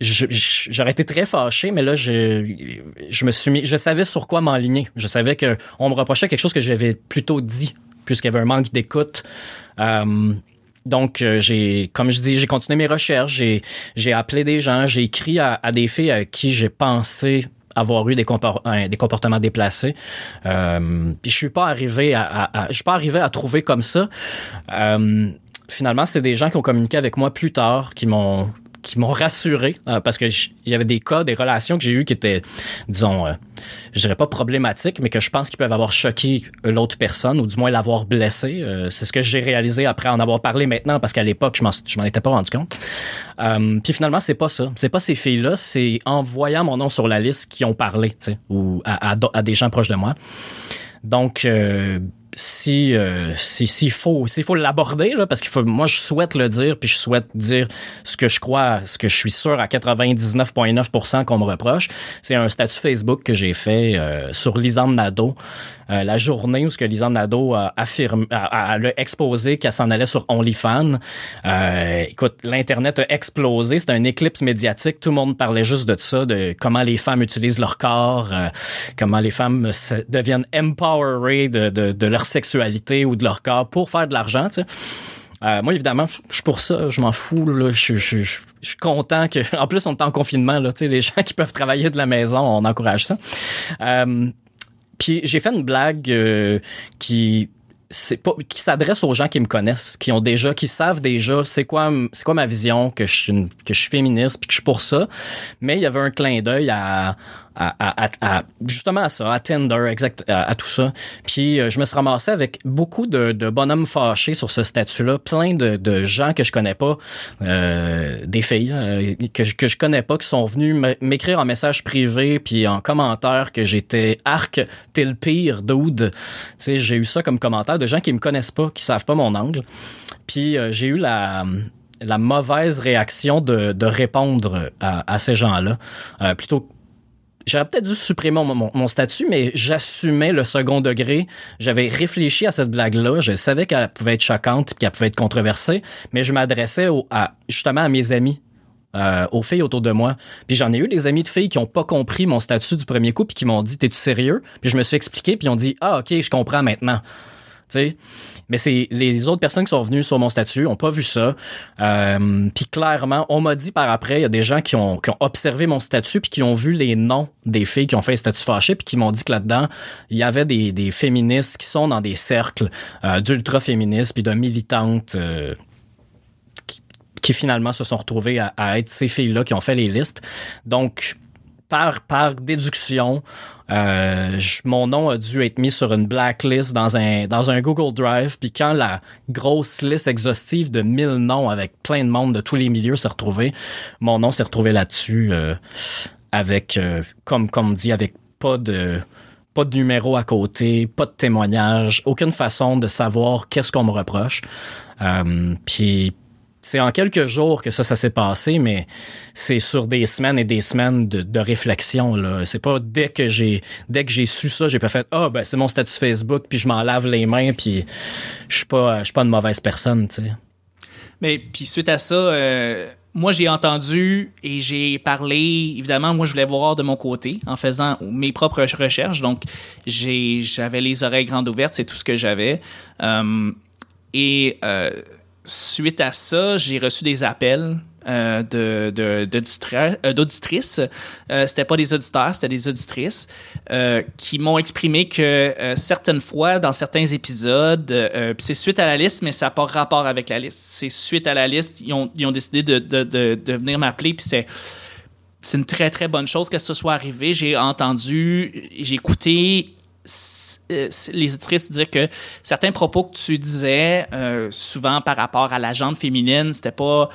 j'aurais été très fâché, mais là, je, je me suis mis, je savais sur quoi m'enligner. Je savais que on me reprochait quelque chose que j'avais plutôt dit, puisqu'il y avait un manque d'écoute. Euh, donc, euh, j'ai, comme je dis, j'ai continué mes recherches, j'ai, j'ai appelé des gens, j'ai écrit à, des filles à qui j'ai pensé avoir eu des, des comportements déplacés. Euh, puis je suis pas arrivé à, je suis pas arrivé à trouver comme ça. Euh, finalement, c'est des gens qui ont communiqué avec moi plus tard, qui m'ont qui m'ont rassuré euh, parce que il y avait des cas, des relations que j'ai eues qui étaient, disons, euh, je dirais pas problématiques, mais que je pense qu'ils peuvent avoir choqué l'autre personne ou du moins l'avoir blessé. Euh, c'est ce que j'ai réalisé après en avoir parlé maintenant parce qu'à l'époque je m'en je m'en étais pas rendu compte. puis finalement c'est pas ça, c'est pas ces filles là, c'est en voyant mon nom sur la liste qui ont parlé, tu sais, ou à, à, à, des gens proches de moi. Donc si euh, s'il faut s'il faut l'aborder là parce qu'il faut moi je souhaite le dire puis je souhaite dire ce que je crois ce que je suis sûr à 99.9% qu'on me reproche. C'est un statut Facebook que j'ai fait euh, sur Lisande Nadeau euh, la journée où ce que Lisande Nadeau a affirmé a, a, exposé qu'elle s'en allait sur OnlyFans. Euh, écoute l'internet a explosé c'est un éclipse médiatique tout le monde parlait juste de ça de comment les femmes utilisent leur corps comment les femmes deviennent empowered de, de, de leur sexualité ou de leur corps pour faire de l'argent. Euh, moi, évidemment, je suis pour ça, je m'en fous. Là. Je, suis content que. En plus, on est en confinement, là. Les gens qui peuvent travailler de la maison, on encourage ça. Euh, puis j'ai fait une blague euh, qui c'est pas qui s'adresse aux gens qui me connaissent, qui ont déjà, qui savent déjà c'est quoi c'est quoi ma vision que je suis que je suis féministe puis que je suis pour ça. Mais il y avait un clin d'œil à à, à, justement à ça, à Tinder, exact, à, tout ça. Puis euh, je me suis ramassé avec beaucoup de, de bonhommes fâchés sur ce statut-là, plein de, de, gens que je connais pas, euh, des filles euh, que, que je connais pas, qui sont venus m'écrire en message privé puis en commentaire que j'étais arc, t'es le pire, dude. Tu sais, j'ai eu ça comme commentaire de gens qui me connaissent pas, qui savent pas mon angle. Puis euh, j'ai eu la la mauvaise réaction de, de répondre à, à ces gens-là. Euh, plutôt J'aurais peut-être dû supprimer mon, statut, mais j'assumais le second degré. J'avais réfléchi à cette blague-là. Je savais qu'elle pouvait être choquante qu'elle pouvait être controversée, mais je m'adressais à, justement à mes amis. Euh, aux filles autour de moi. Puis j'en ai eu des amis de filles qui ont pas compris mon statut du premier coup puis qui m'ont dit t'es-tu sérieux Puis je me suis expliqué puis ils ont dit ah ok je comprends maintenant. Mais c'est les autres personnes qui sont venues sur mon statut ont pas vu ça. Euh, puis clairement, on m'a dit par après, il y a des gens qui ont, observé mon statut puis qui ont vu les noms des filles qui ont fait un statut fâché puis qui m'ont dit que là-dedans, il y avait des, féministes qui sont dans des cercles euh, d'ultra-féministes puis de militantes euh, qui, qui finalement se sont retrouvées à, à être ces filles-là qui ont fait les listes. Donc, par, par déduction, euh, mon nom a dû être mis sur une blacklist dans un, dans un Google Drive. Puis quand la grosse liste exhaustive de 1000 noms avec plein de monde de tous les milieux s'est retrouvée, mon nom s'est retrouvé là-dessus euh, avec, euh, comme, comme dit, avec pas de pas de numéro à côté, pas de témoignage, aucune façon de savoir qu'est-ce qu'on me reproche. Puis c'est en quelques jours que ça, ça s'est passé, mais c'est sur des semaines et des semaines de, réflexion. Là. C'est pas dès que j'ai dès que j'ai su ça, j'ai pas fait ah ben c'est mon statut Facebook puis je m'en lave les mains puis je suis pas je suis pas une mauvaise personne, tu sais. Mais puis suite à ça, euh, moi j'ai entendu et j'ai parlé. Évidemment, moi je voulais voir de mon côté en faisant mes propres recherches. Donc j'ai j'avais les oreilles grandes ouvertes, c'est tout ce que j'avais. Euh, et euh, suite à ça, j'ai reçu des appels. euh, euh, d'auditrices. Euh, c'était pas des auditeurs, c'était des auditrices euh, qui m'ont exprimé que certaines fois, dans certains épisodes, c'est suite à la liste, mais ça n'a pas rapport avec la liste. C'est suite à la liste, ils ont, décidé de, venir m'appeler, puis c'est c'est une très très bonne chose que ce soit arrivé. J'ai entendu, j'ai écouté les auditrices dire que certains propos que tu disais, euh, souvent par rapport à la jante féminine, c'était pas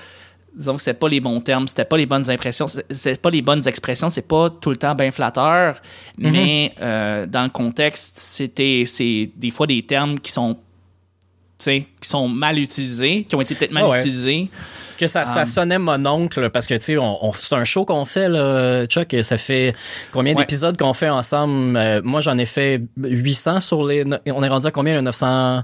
disons que c'était pas les bons termes, c'était pas les bonnes impressions, c'était pas les bonnes expressions, c'est pas tout le temps bien flatteur, mais euh, dans le contexte, c'était c'est des fois des termes qui sont qui sont mal utilisés, qui ont été peut-être mal Ah ouais. utilisés. Que ça, ça Um, sonnait mon oncle parce que tu sais, on, on- c'est un show qu'on fait là, Chuck. et Ça fait combien Ouais. d'épisodes qu'on fait ensemble? Euh, Moi, j'en ai fait 800 sur les. On est rendu à combien le 900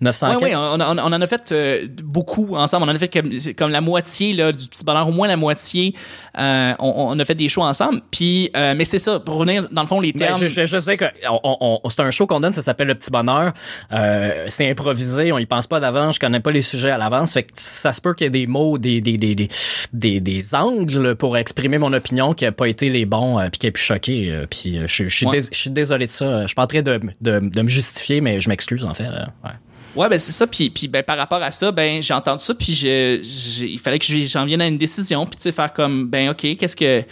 900 Oui, oui, on, on- on en a fait euh, beaucoup ensemble. On en a fait comme, comme la moitié là, du petit bonheur, au moins la moitié. Euh, on, on a fait des shows ensemble. Puis, euh, mais c'est ça, pour revenir dans le fond les Ben, termes. je, je, je sais que on, on- on- c'est un show qu'on donne, ça s'appelle le petit bonheur. Euh, c'est improvisé, on y pense pas d'avance, je connais pas les sujets à l'avance, fait que ça se peut qu'il y ait des mots, des des des des des, des angles pour exprimer mon opinion qui a pas été les bons, euh, puis qui a pu choquer. euh, puis euh, je, je suis Ouais. dés- je suis désolé de ça. Je suis pas en train de, de, de me justifier, mais je m'excuse en fait. euh, ouais. Ouais, ben c'est ça. Puis, puis ben, par rapport à ça, ben j'ai entendu ça, puis je, il fallait que j'en vienne à une décision, puis tu sais, faire comme, ben ok, qu'est-ce que,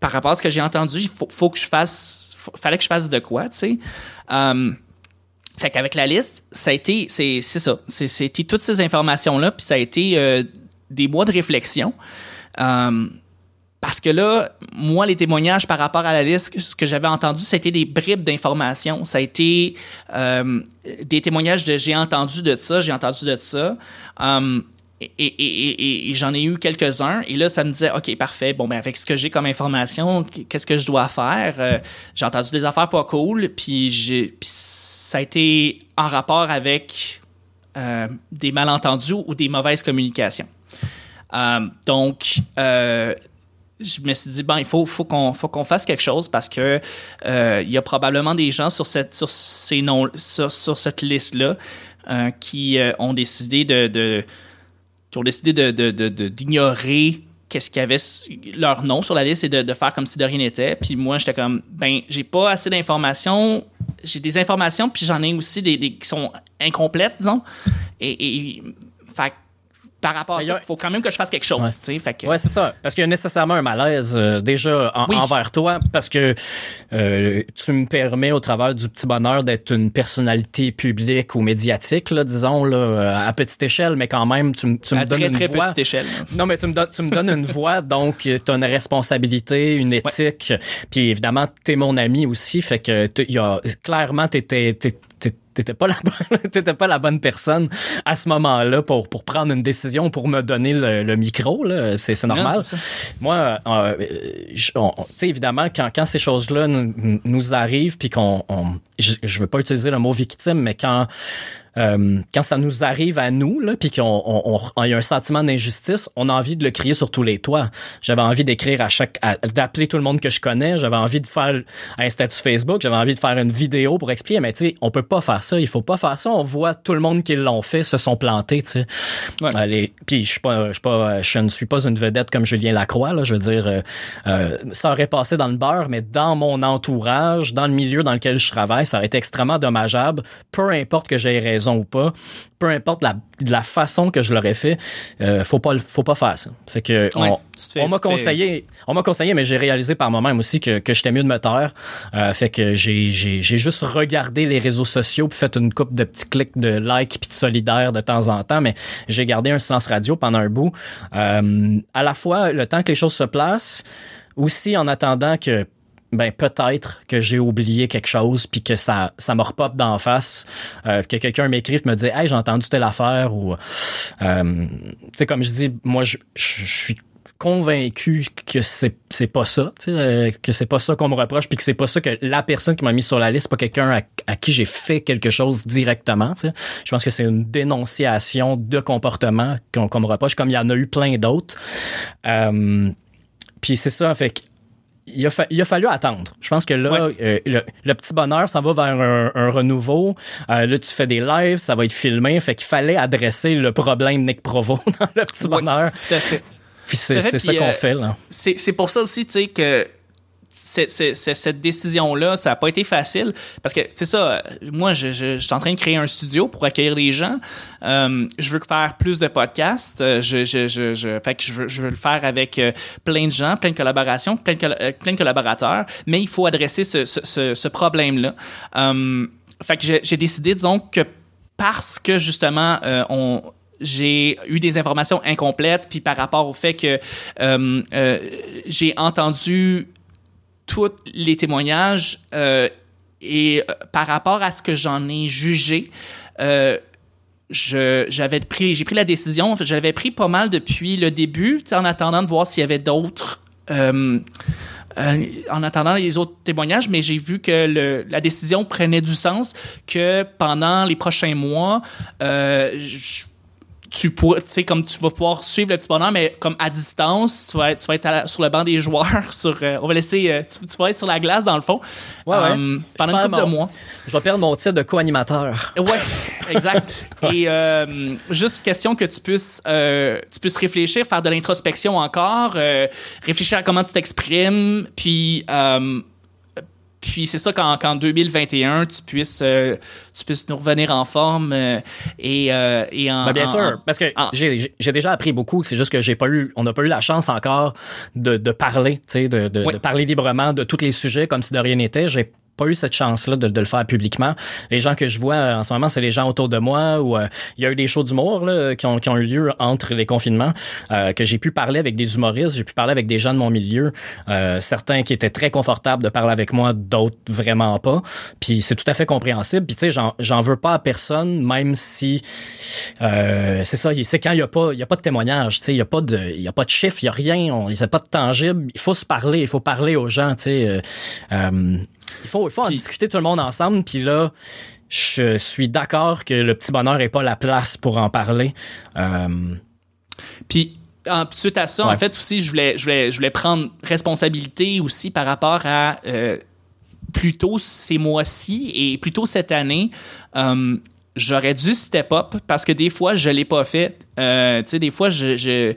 par rapport à ce que j'ai entendu, il faut, faut que je fasse, fallait que je fasse de quoi, tu sais. Um, fait qu'avec la liste, ça a été, c'est, ça, c'était toutes ces informations-là, puis ça a été euh, des mois de réflexion. Um, parce que là, moi, les témoignages par rapport à la liste, ce que j'avais entendu, c'était des bribes d'informations. Ça a été euh, des témoignages de j'ai entendu de ça, j'ai entendu de ça. Um, et, j'en ai eu quelques-uns. Et là, ça me disait, OK, parfait. Bon, ben, avec ce que j'ai comme information, qu'est-ce que je dois faire? Euh, j'ai entendu des affaires pas cool. Puis, ça a été en rapport avec euh, des malentendus ou des mauvaises communications. Euh, donc, je me suis dit bon il faut faut qu'on faut qu'on fasse quelque chose parce que euh, il y a probablement des gens sur cette sur ces noms sur, cette liste là qui euh, ont décidé de, qui ont décidé de d'ignorer qu'est-ce qu'il y avait leur nom sur la liste et de, faire comme si de rien n'était. Puis moi j'étais comme ben j'ai pas assez d'informations. J'ai des informations puis j'en ai aussi des, qui sont incomplètes disons. Et, et fait par rapport à Mais ça, y a- il faut quand même que je fasse quelque chose. Fait que, Ouais, c'est ça. Parce qu'il y a nécessairement un malaise euh, déjà en- Oui. envers toi, parce que euh, tu me permets au travers du petit bonheur d'être une personnalité publique ou médiatique, là, disons, là, à petite échelle, mais quand même, tu, me- tu me à donnes très, une très voix. petite échelle. là. Non, mais tu me, donnes, tu me donnes une voix, donc tu as une responsabilité, une éthique. Puis évidemment, tu es mon ami aussi, fait que y a, clairement, tu t'étais pas la bonne, t'étais pas la bonne personne à ce moment-là pour pour prendre une décision pour me donner le, le micro là c'est c'est normal Non, c'est ça. moi euh, tu sais évidemment quand quand ces choses là nous, nous arrivent puis qu'on on, je, je veux pas utiliser le mot victime mais quand euh, quand ça nous arrive à nous, là, puis qu'on on, on, y a un sentiment d'injustice, on a envie de le crier sur tous les toits. J'avais envie d'écrire à chaque, d'appeler tout le monde que je connais. J'avais envie de faire un statut Facebook. J'avais envie de faire une vidéo pour expliquer. Mais tu sais, on peut pas faire ça. Il faut pas faire ça. On voit tout le monde qui l'ont fait se sont plantés. Tu sais. Ouais. puis je suis pas, je suis pas, je ne suis pas une vedette comme Julien Lacroix. Là. Je veux dire, euh, euh, ça aurait passé dans le beurre, mais dans mon entourage, dans le milieu dans lequel je travaille, ça aurait été extrêmement dommageable. Peu importe que j'aie raison ou pas, peu importe la, la façon que je l'aurais fait, euh, faut pas faut pas faire ça. Fait que on, m'a conseillé, on m'a conseillé, mais j'ai réalisé par moi-même aussi que, que j'étais mieux de me taire. Euh, fait que j'ai, j'ai, j'ai juste regardé les réseaux sociaux puis fait une coupe de petits clics de like puis de solidaire de temps en temps, mais j'ai gardé un silence radio pendant un bout. Euh, à la fois le temps que les choses se placent, aussi en attendant que ben peut-être que j'ai oublié quelque chose puis que ça ça me repop d'en face euh, que quelqu'un m'écrive me dit hey j'ai entendu telle affaire ou euh, tu sais comme je dis moi je, suis convaincu que c'est c'est pas ça euh, que c'est pas ça qu'on me reproche puis que c'est pas ça que la personne qui m'a mis sur la liste pas quelqu'un à, qui j'ai fait quelque chose directement je pense que c'est une dénonciation de comportement qu'on me reproche comme il y en a eu plein d'autres. Euh, puis c'est ça fait que il a, il a, fallu attendre. Je pense que là, euh, le, petit bonheur s'en va vers un, renouveau. Euh, là, tu fais des lives, ça va être filmé. Fait qu'il fallait adresser le problème Nick Provo dans le petit bonheur. tout à fait. Puis c'est ça qu'on euh, fait, là. C'est pour ça aussi, tu sais, que cette décision-là, ça n'a pas été facile parce que, c'est ça, moi, je, suis en train de créer un studio pour accueillir les gens. Euh, je veux faire plus de podcasts. Euh, je, je, fait que veux, je veux le faire avec euh, plein de gens, plein de collaborations, plein plein de collaborateurs, mais il faut adresser ce, ce, problème-là. Fait que j'ai décidé, disons, que parce que justement, on, j'ai eu des informations incomplètes, puis par rapport au fait que j'ai entendu tous les témoignages euh, et euh, par rapport à ce que j'en ai jugé, euh, j'avais pris, j'ai pris la décision. J'avais pris pas mal depuis le début, en attendant de voir s'il y avait d'autres. Euh, en attendant les autres témoignages, mais j'ai vu que le, la décision prenait du sens, que pendant les prochains mois, euh, tu pourrais, tu sais, comme tu vas pouvoir suivre le petit bonheur, mais comme à distance, tu vas être, tu vas être sur le banc des joueurs, sur, euh, on va laisser, euh, tu, vas être sur la glace dans le fond, ouais, euh, pendant une couple de mois. Je vais perdre mon titre de co-animateur. Ouais, exact. Et juste question que tu puisses, tu puisses réfléchir, faire de l'introspection encore, réfléchir à comment tu t'exprimes, puis puis c'est ça qu'en 2021, tu puisses, euh, tu puisses nous revenir en forme euh, et, euh, et en. Ben bien sûr, parce que j'ai déjà appris beaucoup. C'est juste que j'ai pas eu, on n'a pas eu la chance encore de, de parler, tu sais, de, de, de, parler librement de tous les sujets comme si de rien n'était. J'ai pas eu cette chance-là de, de, le faire publiquement. Les gens que je vois euh, en ce moment, c'est les gens autour de moi ou euh, il y a eu des shows d'humour qui, ont, qui ont eu lieu entre les confinements, euh, que j'ai pu parler avec des humoristes, j'ai pu parler avec des gens de mon milieu, euh, certains qui étaient très confortables de parler avec moi, d'autres vraiment pas. Puis c'est tout à fait compréhensible. Puis tu sais, j'en veux pas à personne, même si c'est ça, c'est quand il y a pas il y a pas de témoignage, tu sais, il y a pas de il y a pas de chiffres, il y a rien, il n'y a pas de tangible. Il faut se parler, il faut parler aux gens, tu sais. Il faut, il faut en discuter tout le monde ensemble. Puis là, je suis d'accord que le petit bonheur n'est pas la place pour en parler. Euh... Puis suite à ça, en fait, aussi, je voulais, je, voulais, je voulais prendre responsabilité aussi par rapport à euh, plutôt ces mois-ci et plutôt cette année. Euh, j'aurais dû step up parce que des fois, je l'ai pas fait. Euh, tu sais, des fois, je, je,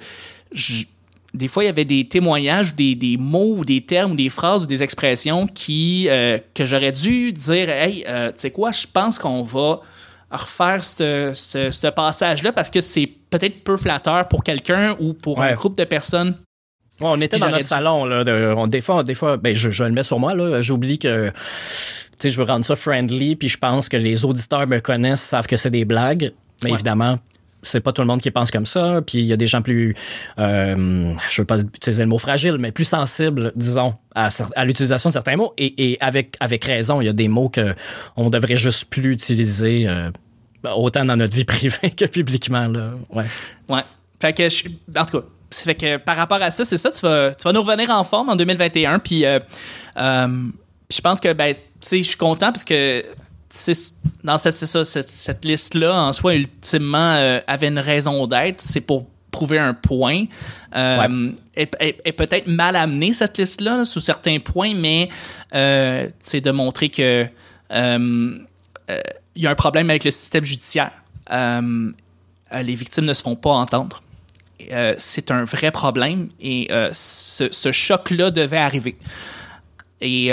je des fois, il y avait des témoignages, des, des mots, ou des termes, ou des phrases, ou des expressions qui, euh, que j'aurais dû dire Hey, euh, tu sais quoi, je pense qu'on va refaire ce passage-là parce que c'est peut-être peu flatteur pour quelqu'un ou pour un groupe de personnes. on était dans notre salon, là. des fois, des fois ben, je, je le mets sur moi, là. J'oublie que tu sais, je veux rendre ça friendly, puis je pense que les auditeurs me connaissent, savent que c'est des blagues. Mais évidemment, c'est pas tout le monde qui pense comme ça. Puis il y a des gens plus, euh, je veux pas utiliser le mot fragile, mais plus sensibles, disons, à, l'utilisation de certains mots. Et, et, avec avec raison, il y a des mots que on devrait juste plus utiliser euh, autant dans notre vie privée que publiquement. Là. Ouais. Ouais. Fait que je, en tout cas. Fait que par rapport à ça, c'est ça, tu vas, tu vas nous revenir en forme en 2021. Puis euh, euh, je pense que ben, tu sais, je suis content parce que dans cette, ça, cette, cette liste-là, en soi, ultimement, euh, avait une raison d'être. C'est pour prouver un point. Euh, et, peut-être mal amener cette liste-là sous certains points, mais euh, c'est de montrer que euh, il y a un problème avec le système judiciaire. les victimes ne se font pas entendre. c'est un vrai problème et ce, ce choc-là devait arriver. Et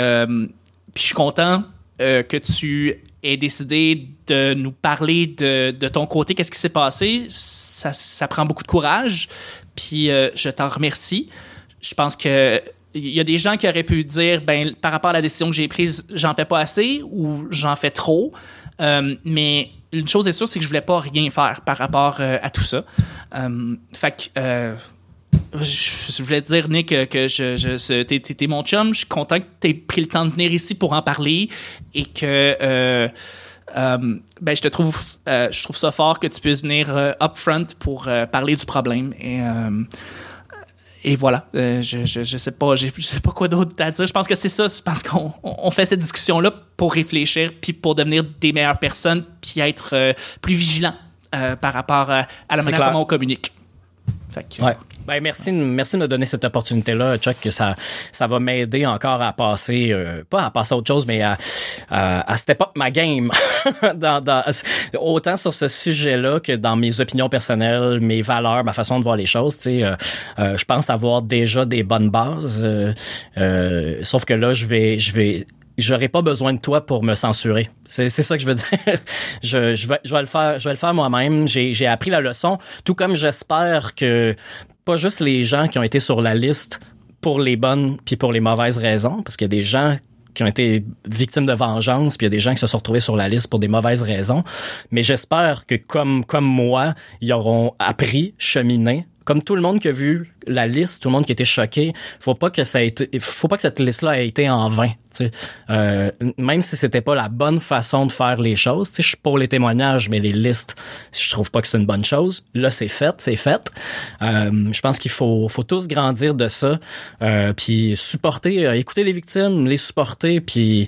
puis je suis content que tu aies décidé de nous parler de, de ton côté, qu'est-ce qui s'est passé. Ça, ça, prend beaucoup de courage. Puis euh, je t'en remercie. Je pense que il y a des gens qui auraient pu dire, ben, par rapport à la décision que j'ai prise, j'en fais pas assez ou j'en fais trop. Euh, mais une chose est sûre, c'est que je voulais pas rien faire par rapport euh, à tout ça. fait que je voulais te dire, Nick, que je, je t'es, mon chum. Je suis content que tu aies pris le temps de venir ici pour en parler et que euh, euh, ben, je te trouve, euh, je trouve ça fort que tu puisses venir up front pour parler du problème. Et, et voilà, je, je, je, sais pas, je sais pas quoi d'autre à dire. Je pense que c'est ça, parce qu'on on fait cette discussion-là pour réfléchir, puis pour devenir des meilleures personnes, puis être plus vigilant par rapport à la manière dont on communique. Ouais. Ben, merci, merci de me donner cette opportunité-là, Chuck, que ça, ça va m'aider encore à passer, euh, pas à passer à autre chose, mais à, à, à step up ma game. dans, dans, autant sur ce sujet-là que dans mes opinions personnelles, mes valeurs, ma façon de voir les choses. Euh, euh, je pense avoir déjà des bonnes bases. sauf que là, je vais, je vais j'aurais pas besoin de toi pour me censurer. C'est, c'est ça que je veux dire. je, je, vais, je vais le faire, je vais le faire moi-même. J'ai, j'ai appris la leçon, tout comme j'espère que pas juste les gens qui ont été sur la liste pour les bonnes puis pour les mauvaises raisons, parce qu'il y a des gens qui ont été victimes de vengeance, puis il y a des gens qui se sont retrouvés sur la liste pour des mauvaises raisons. Mais j'espère que comme comme moi, ils auront appris, cheminé, comme tout le monde qui a vu la liste, tout le monde qui était choqué, faut pas que ça ait été, faut pas que cette liste-là ait été en vain. Euh, même si c'était pas la bonne façon de faire les choses, je suis pour les témoignages, mais les listes, je trouve pas que c'est une bonne chose. Là, c'est fait, c'est fait. Euh, je pense qu'il faut, faut tous grandir de ça, euh, puis supporter, euh, écouter les victimes, les supporter, puis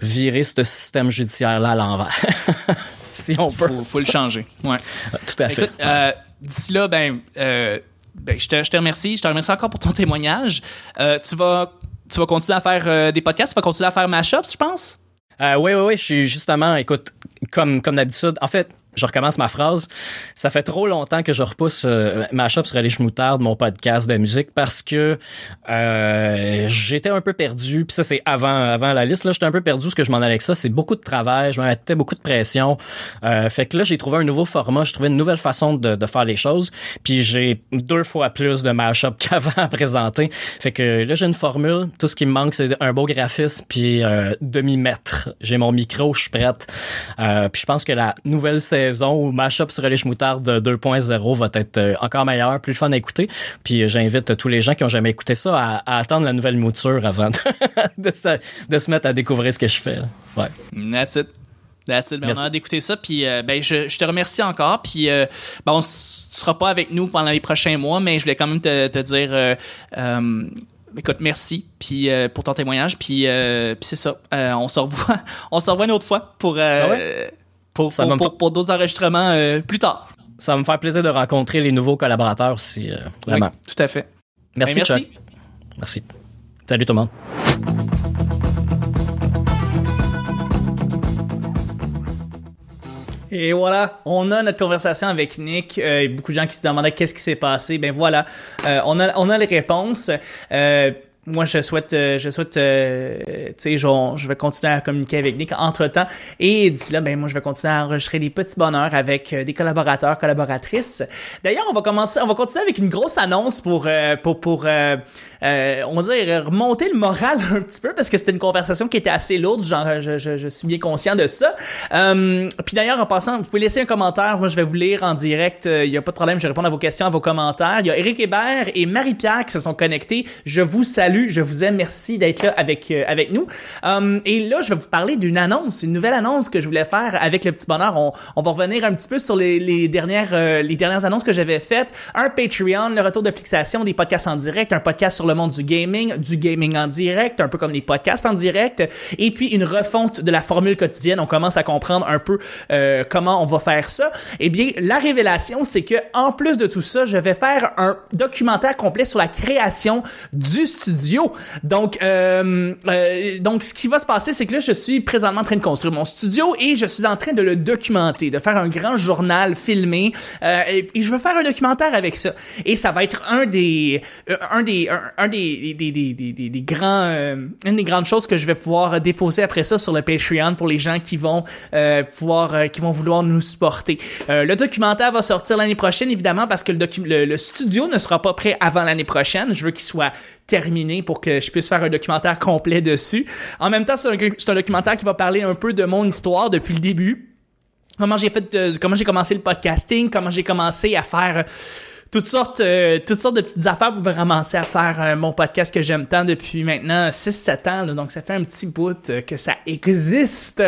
virer ce système judiciaire-là à l'envers. si on peut. Faut, faut le changer. Ouais. Tout à fait. Écoute, euh, d'ici là, ben, euh, ben je, te, je te remercie. Je te remercie encore pour ton témoignage. Euh, tu vas tu vas continuer à faire euh, des podcasts, tu vas continuer à faire mashups, je pense? Euh, oui, oui, oui, je suis justement, écoute, comme, comme d'habitude. En fait, je recommence ma phrase. Ça fait trop longtemps que je repousse euh, ma shop sur les de mon podcast de musique, parce que euh, j'étais un peu perdu. Puis ça, c'est avant, avant la liste. Là, j'étais un peu perdu. Ce que je m'en allais avec ça, c'est beaucoup de travail. Je me mettais beaucoup de pression. Euh, fait que là, j'ai trouvé un nouveau format. J'ai trouvé une nouvelle façon de, de faire les choses. Puis j'ai deux fois plus de mashup qu'avant à présenter. Fait que là, j'ai une formule. Tout ce qui me manque, c'est un beau graphisme puis euh, demi-mètre. J'ai mon micro, je suis prête. Euh, puis je pense que la nouvelle saison où Mashup sur les de 2.0 va être euh, encore meilleur, plus fun à écouter. Puis euh, j'invite tous les gens qui ont jamais écouté ça à, attendre la nouvelle mouture avant de, se, mettre à découvrir ce que je fais. Ouais. That's it. That's it. Ben, on a d'écouter ça. Puis euh, ben, je, te remercie encore. Puis euh, bon, tu seras pas avec nous pendant les prochains mois, mais je voulais quand même te, dire. écoute, merci puis pour ton témoignage. Puis, puis c'est ça. on se revoit. on se revoit une autre fois pour. Ah pour, pour, d'autres enregistrements euh, plus tard. Ça va me faire plaisir de rencontrer les nouveaux collaborateurs aussi, euh, vraiment. tout à fait. Merci, ben, merci. Merci. Salut tout le monde. Et voilà, on a notre conversation avec Nick. Euh, beaucoup de gens qui se demandaient qu'est-ce qui s'est passé. Ben voilà, on a on a les réponses moi, je souhaite, euh, je souhaite, euh, tu sais, je vais continuer à communiquer avec Nick entre temps. Et d'ici là, ben moi, je vais continuer à enregistrer des petits bonheurs avec euh, des collaborateurs, collaboratrices. D'ailleurs, on va commencer, on va continuer avec une grosse annonce pour, pour, pour, on va dire remonter le moral un petit peu parce que c'était une conversation qui était assez lourde. Genre, je, je, je suis bien conscient de ça. puis d'ailleurs, en passant, vous pouvez laisser un commentaire. Moi, je vais vous lire en direct. Il y a pas de problème. Je vais répondre à vos questions, à vos commentaires. Il y a Eric Hébert et Marie-Pierre qui se sont connectés. Je vous salue je vous aime, merci d'être là avec euh, avec nous. Um, et là, je vais vous parler d'une annonce, une nouvelle annonce que je voulais faire avec le petit bonheur. On, on va revenir un petit peu sur les, les dernières euh, les dernières annonces que j'avais faites. Un Patreon, le retour de fixation, des podcasts en direct, un podcast sur le monde du gaming, du gaming en direct, un peu comme les podcasts en direct, et puis une refonte de la formule quotidienne. On commence à comprendre un peu euh, comment on va faire ça. Eh bien, la révélation, c'est que en plus de tout ça, je vais faire un documentaire complet sur la création du studio. Donc, euh, euh, donc ce qui va se passer, c'est que là, je suis présentement en train de construire mon studio et je suis en train de le documenter, de faire un grand journal filmé. Euh, et, je veux faire un documentaire avec ça. Et ça va être un des, euh, un des, un, des, des, des, des, des, grands, euh, une des grandes choses que je vais pouvoir déposer après ça sur le Patreon pour les gens qui vont pouvoir, qui vont vouloir nous supporter. le documentaire va sortir l'année prochaine, évidemment, parce que le, le studio ne sera pas prêt avant l'année prochaine. Je veux qu'il soit terminé pour que je puisse faire un documentaire complet dessus. En même temps, c'est un, documentaire qui va parler un peu de mon histoire depuis le début. Comment j'ai fait, euh, comment j'ai commencé le podcasting, comment j'ai commencé à faire toutes sortes, euh, toutes sortes de petites affaires pour me ramasser à faire euh, mon podcast que j'aime tant depuis maintenant 6-7 ans. donc, ça fait un petit bout euh, que ça existe.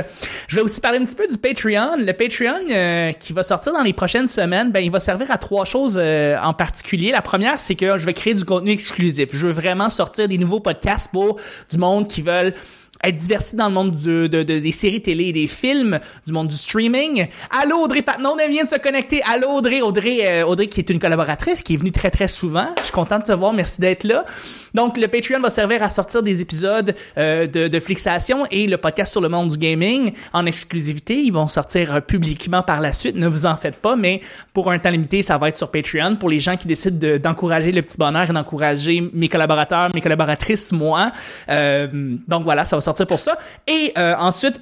Je vais aussi parler un petit peu du Patreon. Le Patreon qui va sortir dans les prochaines semaines, ben, il va servir à trois choses en particulier. La première, c'est que je vais créer du contenu exclusif. Je veux vraiment sortir des nouveaux podcasts pour du monde qui veulent être diversifié dans le monde de, de, des séries télé et des films, du monde du streaming. Allô Audrey Patnon, elle vient de se connecter. Allô Audrey, Audrey, euh, Audrey qui est une collaboratrice, qui est venue très très souvent. Je suis content de te voir, merci d'être là. Donc le Patreon va servir à sortir des épisodes euh, de, de et le podcast sur le monde du gaming en exclusivité. Ils vont sortir euh, publiquement par la suite, ne vous en faites pas, mais pour un temps limité, ça va être sur Patreon pour les gens qui décident d'encourager le petit bonheur et d'encourager mes collaborateurs, mes collaboratrices, moi. donc voilà, ça va sortir pour ça. Et euh, ensuite,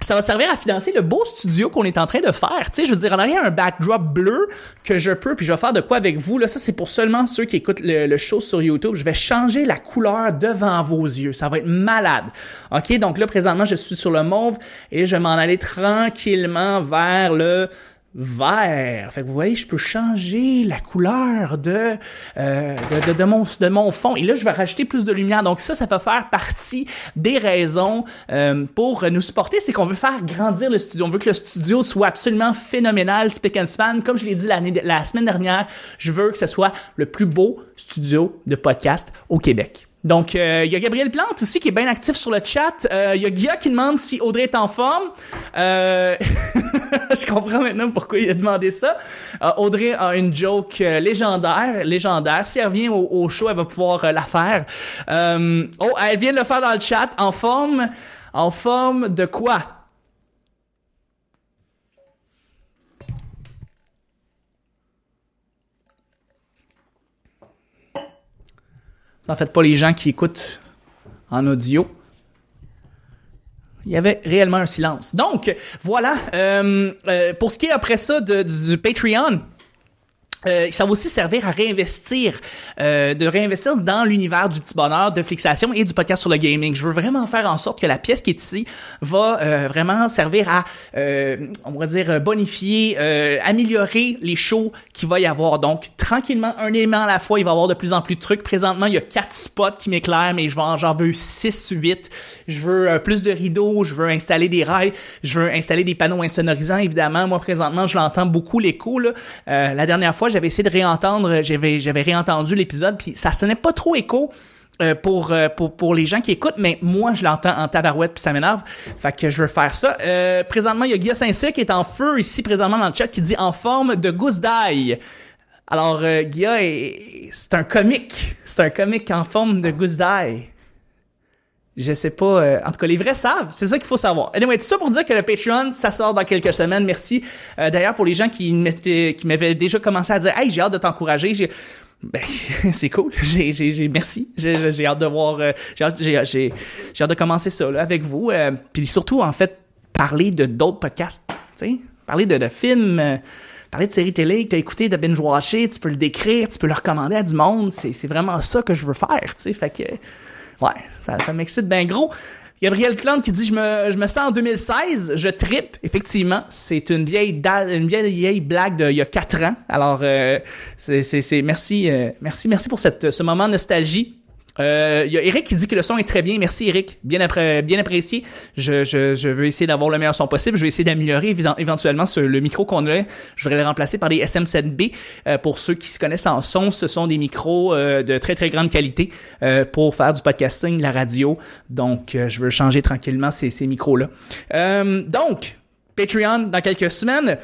ça va servir à financer le beau studio qu'on est en train de faire. Tu sais, je veux dire, en arrière, un backdrop bleu que je peux, puis je vais faire de quoi avec vous. Là, ça, c'est pour seulement ceux qui écoutent le, show sur YouTube. Je vais changer la couleur devant vos yeux. Ça va être malade. OK? Donc là, présentement, je suis sur le mauve et je vais m'en aller tranquillement vers le vert. Fait que vous voyez, je peux changer la couleur de, euh, de, de, mon, de mon fond. Et là, je vais rajouter plus de lumière. Donc ça, ça peut faire partie des raisons euh, pour nous supporter. C'est qu'on veut faire grandir le studio. On veut que le studio soit absolument phénoménal, speak and span. Comme je l'ai dit la semaine dernière, je veux que ce soit le plus beau studio de podcast au Québec. Donc, euh, il y a Gabriel Plante aussi qui est bien actif sur le chat. Euh, il y a Guilla qui demande si Audrey est en forme. Euh, je comprends maintenant pourquoi il a demandé ça. Audrey a une joke légendaire, légendaire. Si elle revient au, show, elle va pouvoir la faire. oh, elle vient de le faire dans le chat. En forme, en forme de quoi? En fait pas les gens qui écoutent en audio. Il y avait réellement un silence. Donc, voilà. Euh, euh, pour ce qui est après ça du, Patreon, euh, ça va aussi servir à réinvestir, euh, de réinvestir dans l'univers du petit bonheur, de fixation et du podcast sur le gaming. Je veux vraiment faire en sorte que la pièce qui est ici va euh, vraiment servir à, euh, on va dire, bonifier, euh, améliorer les shows qu'il va y avoir. Donc, tranquillement, un élément à la fois, il va y avoir de plus en plus de trucs. Présentement, il y a quatre spots qui m'éclairent, mais je j'en veux 6, 8. Je veux plus de rideaux, je veux installer des rails, je veux installer des panneaux insonorisants, évidemment. Moi, présentement, je l'entends beaucoup, l'écho. la dernière fois, j'avais essayé de réentendre, j'avais, j'avais réentendu l'épisode, puis ça sonnait pas trop écho. Euh, pour, euh, pour, pour les gens qui écoutent, mais moi, je l'entends en tabarouette, puis ça m'énerve. Fait que je veux faire ça. Euh, présentement, il y a Guy Saint-Cyr qui est en feu ici, présentement dans le chat, qui dit « en forme de gousse d'ail ». Alors, euh, Guilla, c'est un comique. C'est un comique en forme de gousse d'ail. Je sais pas. Euh, en tout cas, les vrais savent. C'est ça qu'il faut savoir. Anyway, tout ça pour dire que le Patreon, ça sort dans quelques semaines. Merci. Euh, d'ailleurs, pour les gens qui m'étaient, qui m'avaient déjà commencé à dire, hey, j'ai hâte de t'encourager. Ben, c'est cool. J'ai, j'ai, j'ai, merci. J'ai, j'ai hâte de voir. Euh, j'ai, hâte, j'ai, j'ai, hâte de commencer ça là, avec vous. Puis surtout, en fait, parler de d'autres podcasts. Sais, parler de, films parler de séries télé que t'as écouté, de binge-watcher, tu peux le décrire, tu peux le recommander à du monde. C'est, c'est vraiment ça que je veux faire, tu sais. Fait que, Ouais, ça, ça m'excite bien gros. Gabriel Clan qui dit je me, je me sens en 2016, je tripe. Effectivement, c'est une vieille une vieille, vieille blague d'il y a quatre ans. Alors euh, c'est merci euh, merci merci pour cette ce moment nostalgie. Euh, Il y a Eric qui dit que le son est très bien. Merci Eric, bien, apprécié. Je, je, je veux essayer d'avoir le meilleur son possible. Je vais essayer d'améliorer éventuellement ce, le micro qu'on a. Je vais le remplacer par des SM7B. Euh, pour ceux qui se connaissent en son, ce sont des micros euh, de très très grande qualité euh, pour faire du podcasting, la radio. Donc, je veux changer tranquillement ces, ces micros-là. donc, Patreon dans quelques semaines.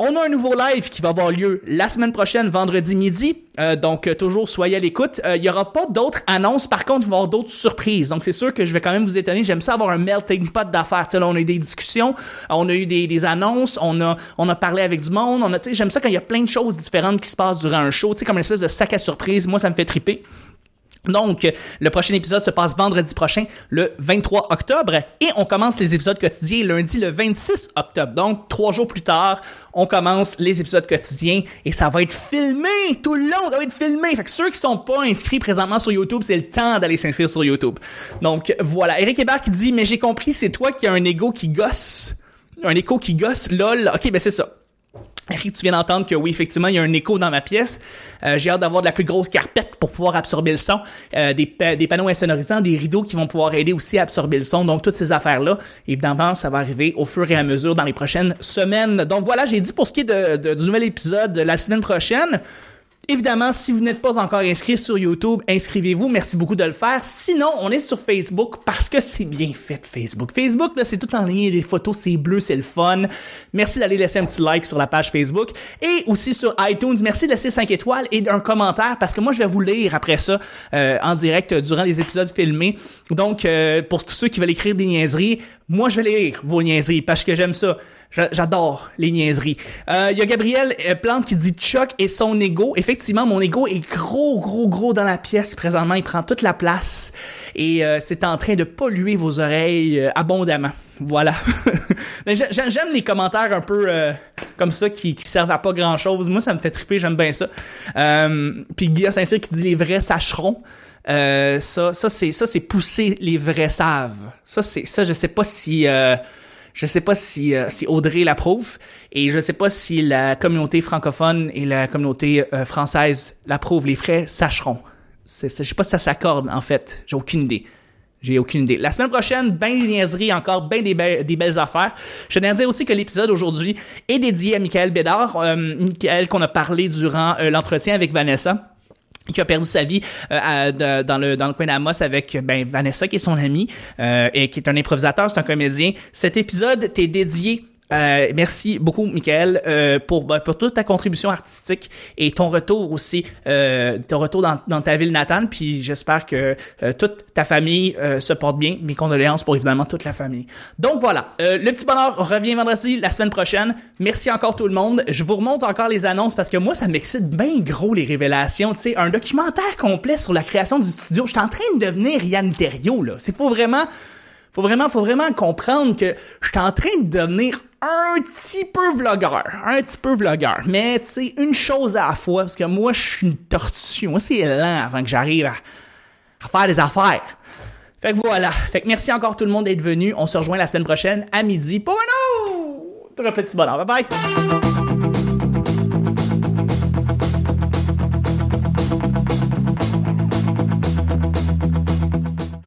On a un nouveau live qui va avoir lieu la semaine prochaine, vendredi midi. Euh, donc, euh, toujours soyez à l'écoute. Euh, il y aura pas d'autres annonces. Par contre, il va y avoir d'autres surprises. Donc, c'est sûr que je vais quand même vous étonner. J'aime ça avoir un melting pot d'affaires. Là, on a eu des discussions, on a eu des, annonces, on a, on a parlé avec du monde. On a, j'aime ça quand il y a plein de choses différentes qui se passent durant un show. Comme une espèce de sac à surprise. Moi, ça me fait triper. Donc, le prochain épisode se passe vendredi prochain, le 23 octobre, et on commence les épisodes quotidiens lundi le 26 octobre. Donc, trois jours plus tard, on commence les épisodes quotidiens et ça va être filmé tout le long, ça va être filmé. Fait que ceux qui sont pas inscrits présentement sur YouTube, c'est le temps d'aller s'inscrire sur YouTube. Donc, voilà. Eric Hébert qui dit, mais j'ai compris, c'est toi qui as un ego qui gosse. Un écho qui gosse, lol. Ok, ben c'est ça. Eric, tu viens d'entendre que oui, effectivement, il y a un écho dans ma pièce. Euh, j'ai hâte d'avoir de la plus grosse carpette pour pouvoir absorber le son, euh, des, des, panneaux insonorisants, des rideaux qui vont pouvoir aider aussi à absorber le son. Donc, toutes ces affaires-là, évidemment, ça va arriver au fur et à mesure dans les prochaines semaines. Donc, voilà, j'ai dit pour ce qui est de, du nouvel épisode de la semaine prochaine. Évidemment, si vous n'êtes pas encore inscrit sur YouTube, inscrivez-vous. Merci beaucoup de le faire. Sinon, on est sur Facebook parce que c'est bien fait Facebook. Facebook, là, c'est tout en ligne, les photos, c'est bleu, c'est le fun. Merci d'aller laisser un petit like sur la page Facebook et aussi sur iTunes. Merci de laisser 5 étoiles et un commentaire parce que moi, je vais vous lire après ça euh, en direct durant les épisodes filmés. Donc, euh, pour tous ceux qui veulent écrire des niaiseries, moi, je vais lire vos niaiseries parce que j'aime ça. J'adore les niaiseries. Il euh, y a Gabriel euh, Plante qui dit Chuck et son ego. Effectivement, mon ego est gros, gros, gros dans la pièce présentement. Il prend toute la place et euh, c'est en train de polluer vos oreilles abondamment. Voilà. j'aime les commentaires un peu comme ça qui, qui servent à pas grand chose. Moi, ça me fait triper. J'aime bien ça. Puis Guillaume Saint-Cyr qui dit les vrais sacheront. ça, ça c'est ça c'est pousser les vrais savent. Ça c'est ça je sais pas si je sais pas si, euh, si Audrey l'approuve et je sais pas si la communauté francophone et la communauté euh, française l'approuvent. Les frais sacheront. je sais pas si ça s'accorde en fait. J'ai aucune idée. J'ai aucune idée. La semaine prochaine, ben des niaiseries, encore ben des, des belles affaires. Je tiens à dire aussi que l'épisode aujourd'hui est dédié à Michael Bédard, euh, Michael qu'on a parlé durant l'entretien avec Vanessa qui a perdu sa vie euh, dans le dans le coin d'Amos avec ben Vanessa qui est son amie euh, et qui est un improvisateur, c'est un comédien. Cet épisode t'est dédié euh, merci beaucoup, Michael, euh, pour, ben, pour toute ta contribution artistique et ton retour aussi, euh, ton retour dans, dans, ta ville natale. Puis j'espère que euh, toute ta famille euh, se porte bien. Mes condoléances pour évidemment toute la famille. Donc voilà, le petit bonheur revient vendredi la semaine prochaine. Merci encore tout le monde. Je vous remonte encore les annonces parce que moi, ça m'excite bien gros les révélations. Tu sais, un documentaire complet sur la création du studio. Je suis en train de devenir Yann Terrio, là. C'est faut vraiment faut vraiment, faut vraiment comprendre que je suis en train de devenir un petit peu vlogueur, un petit peu vlogueur, mais tu sais, une chose à la fois, parce que moi, je suis une tortue. Moi, c'est lent avant que j'arrive à, faire des affaires. Fait que voilà. Fait que merci encore tout le monde d'être venu. On se rejoint la semaine prochaine à midi pour un autre petit bonheur. Bye bye!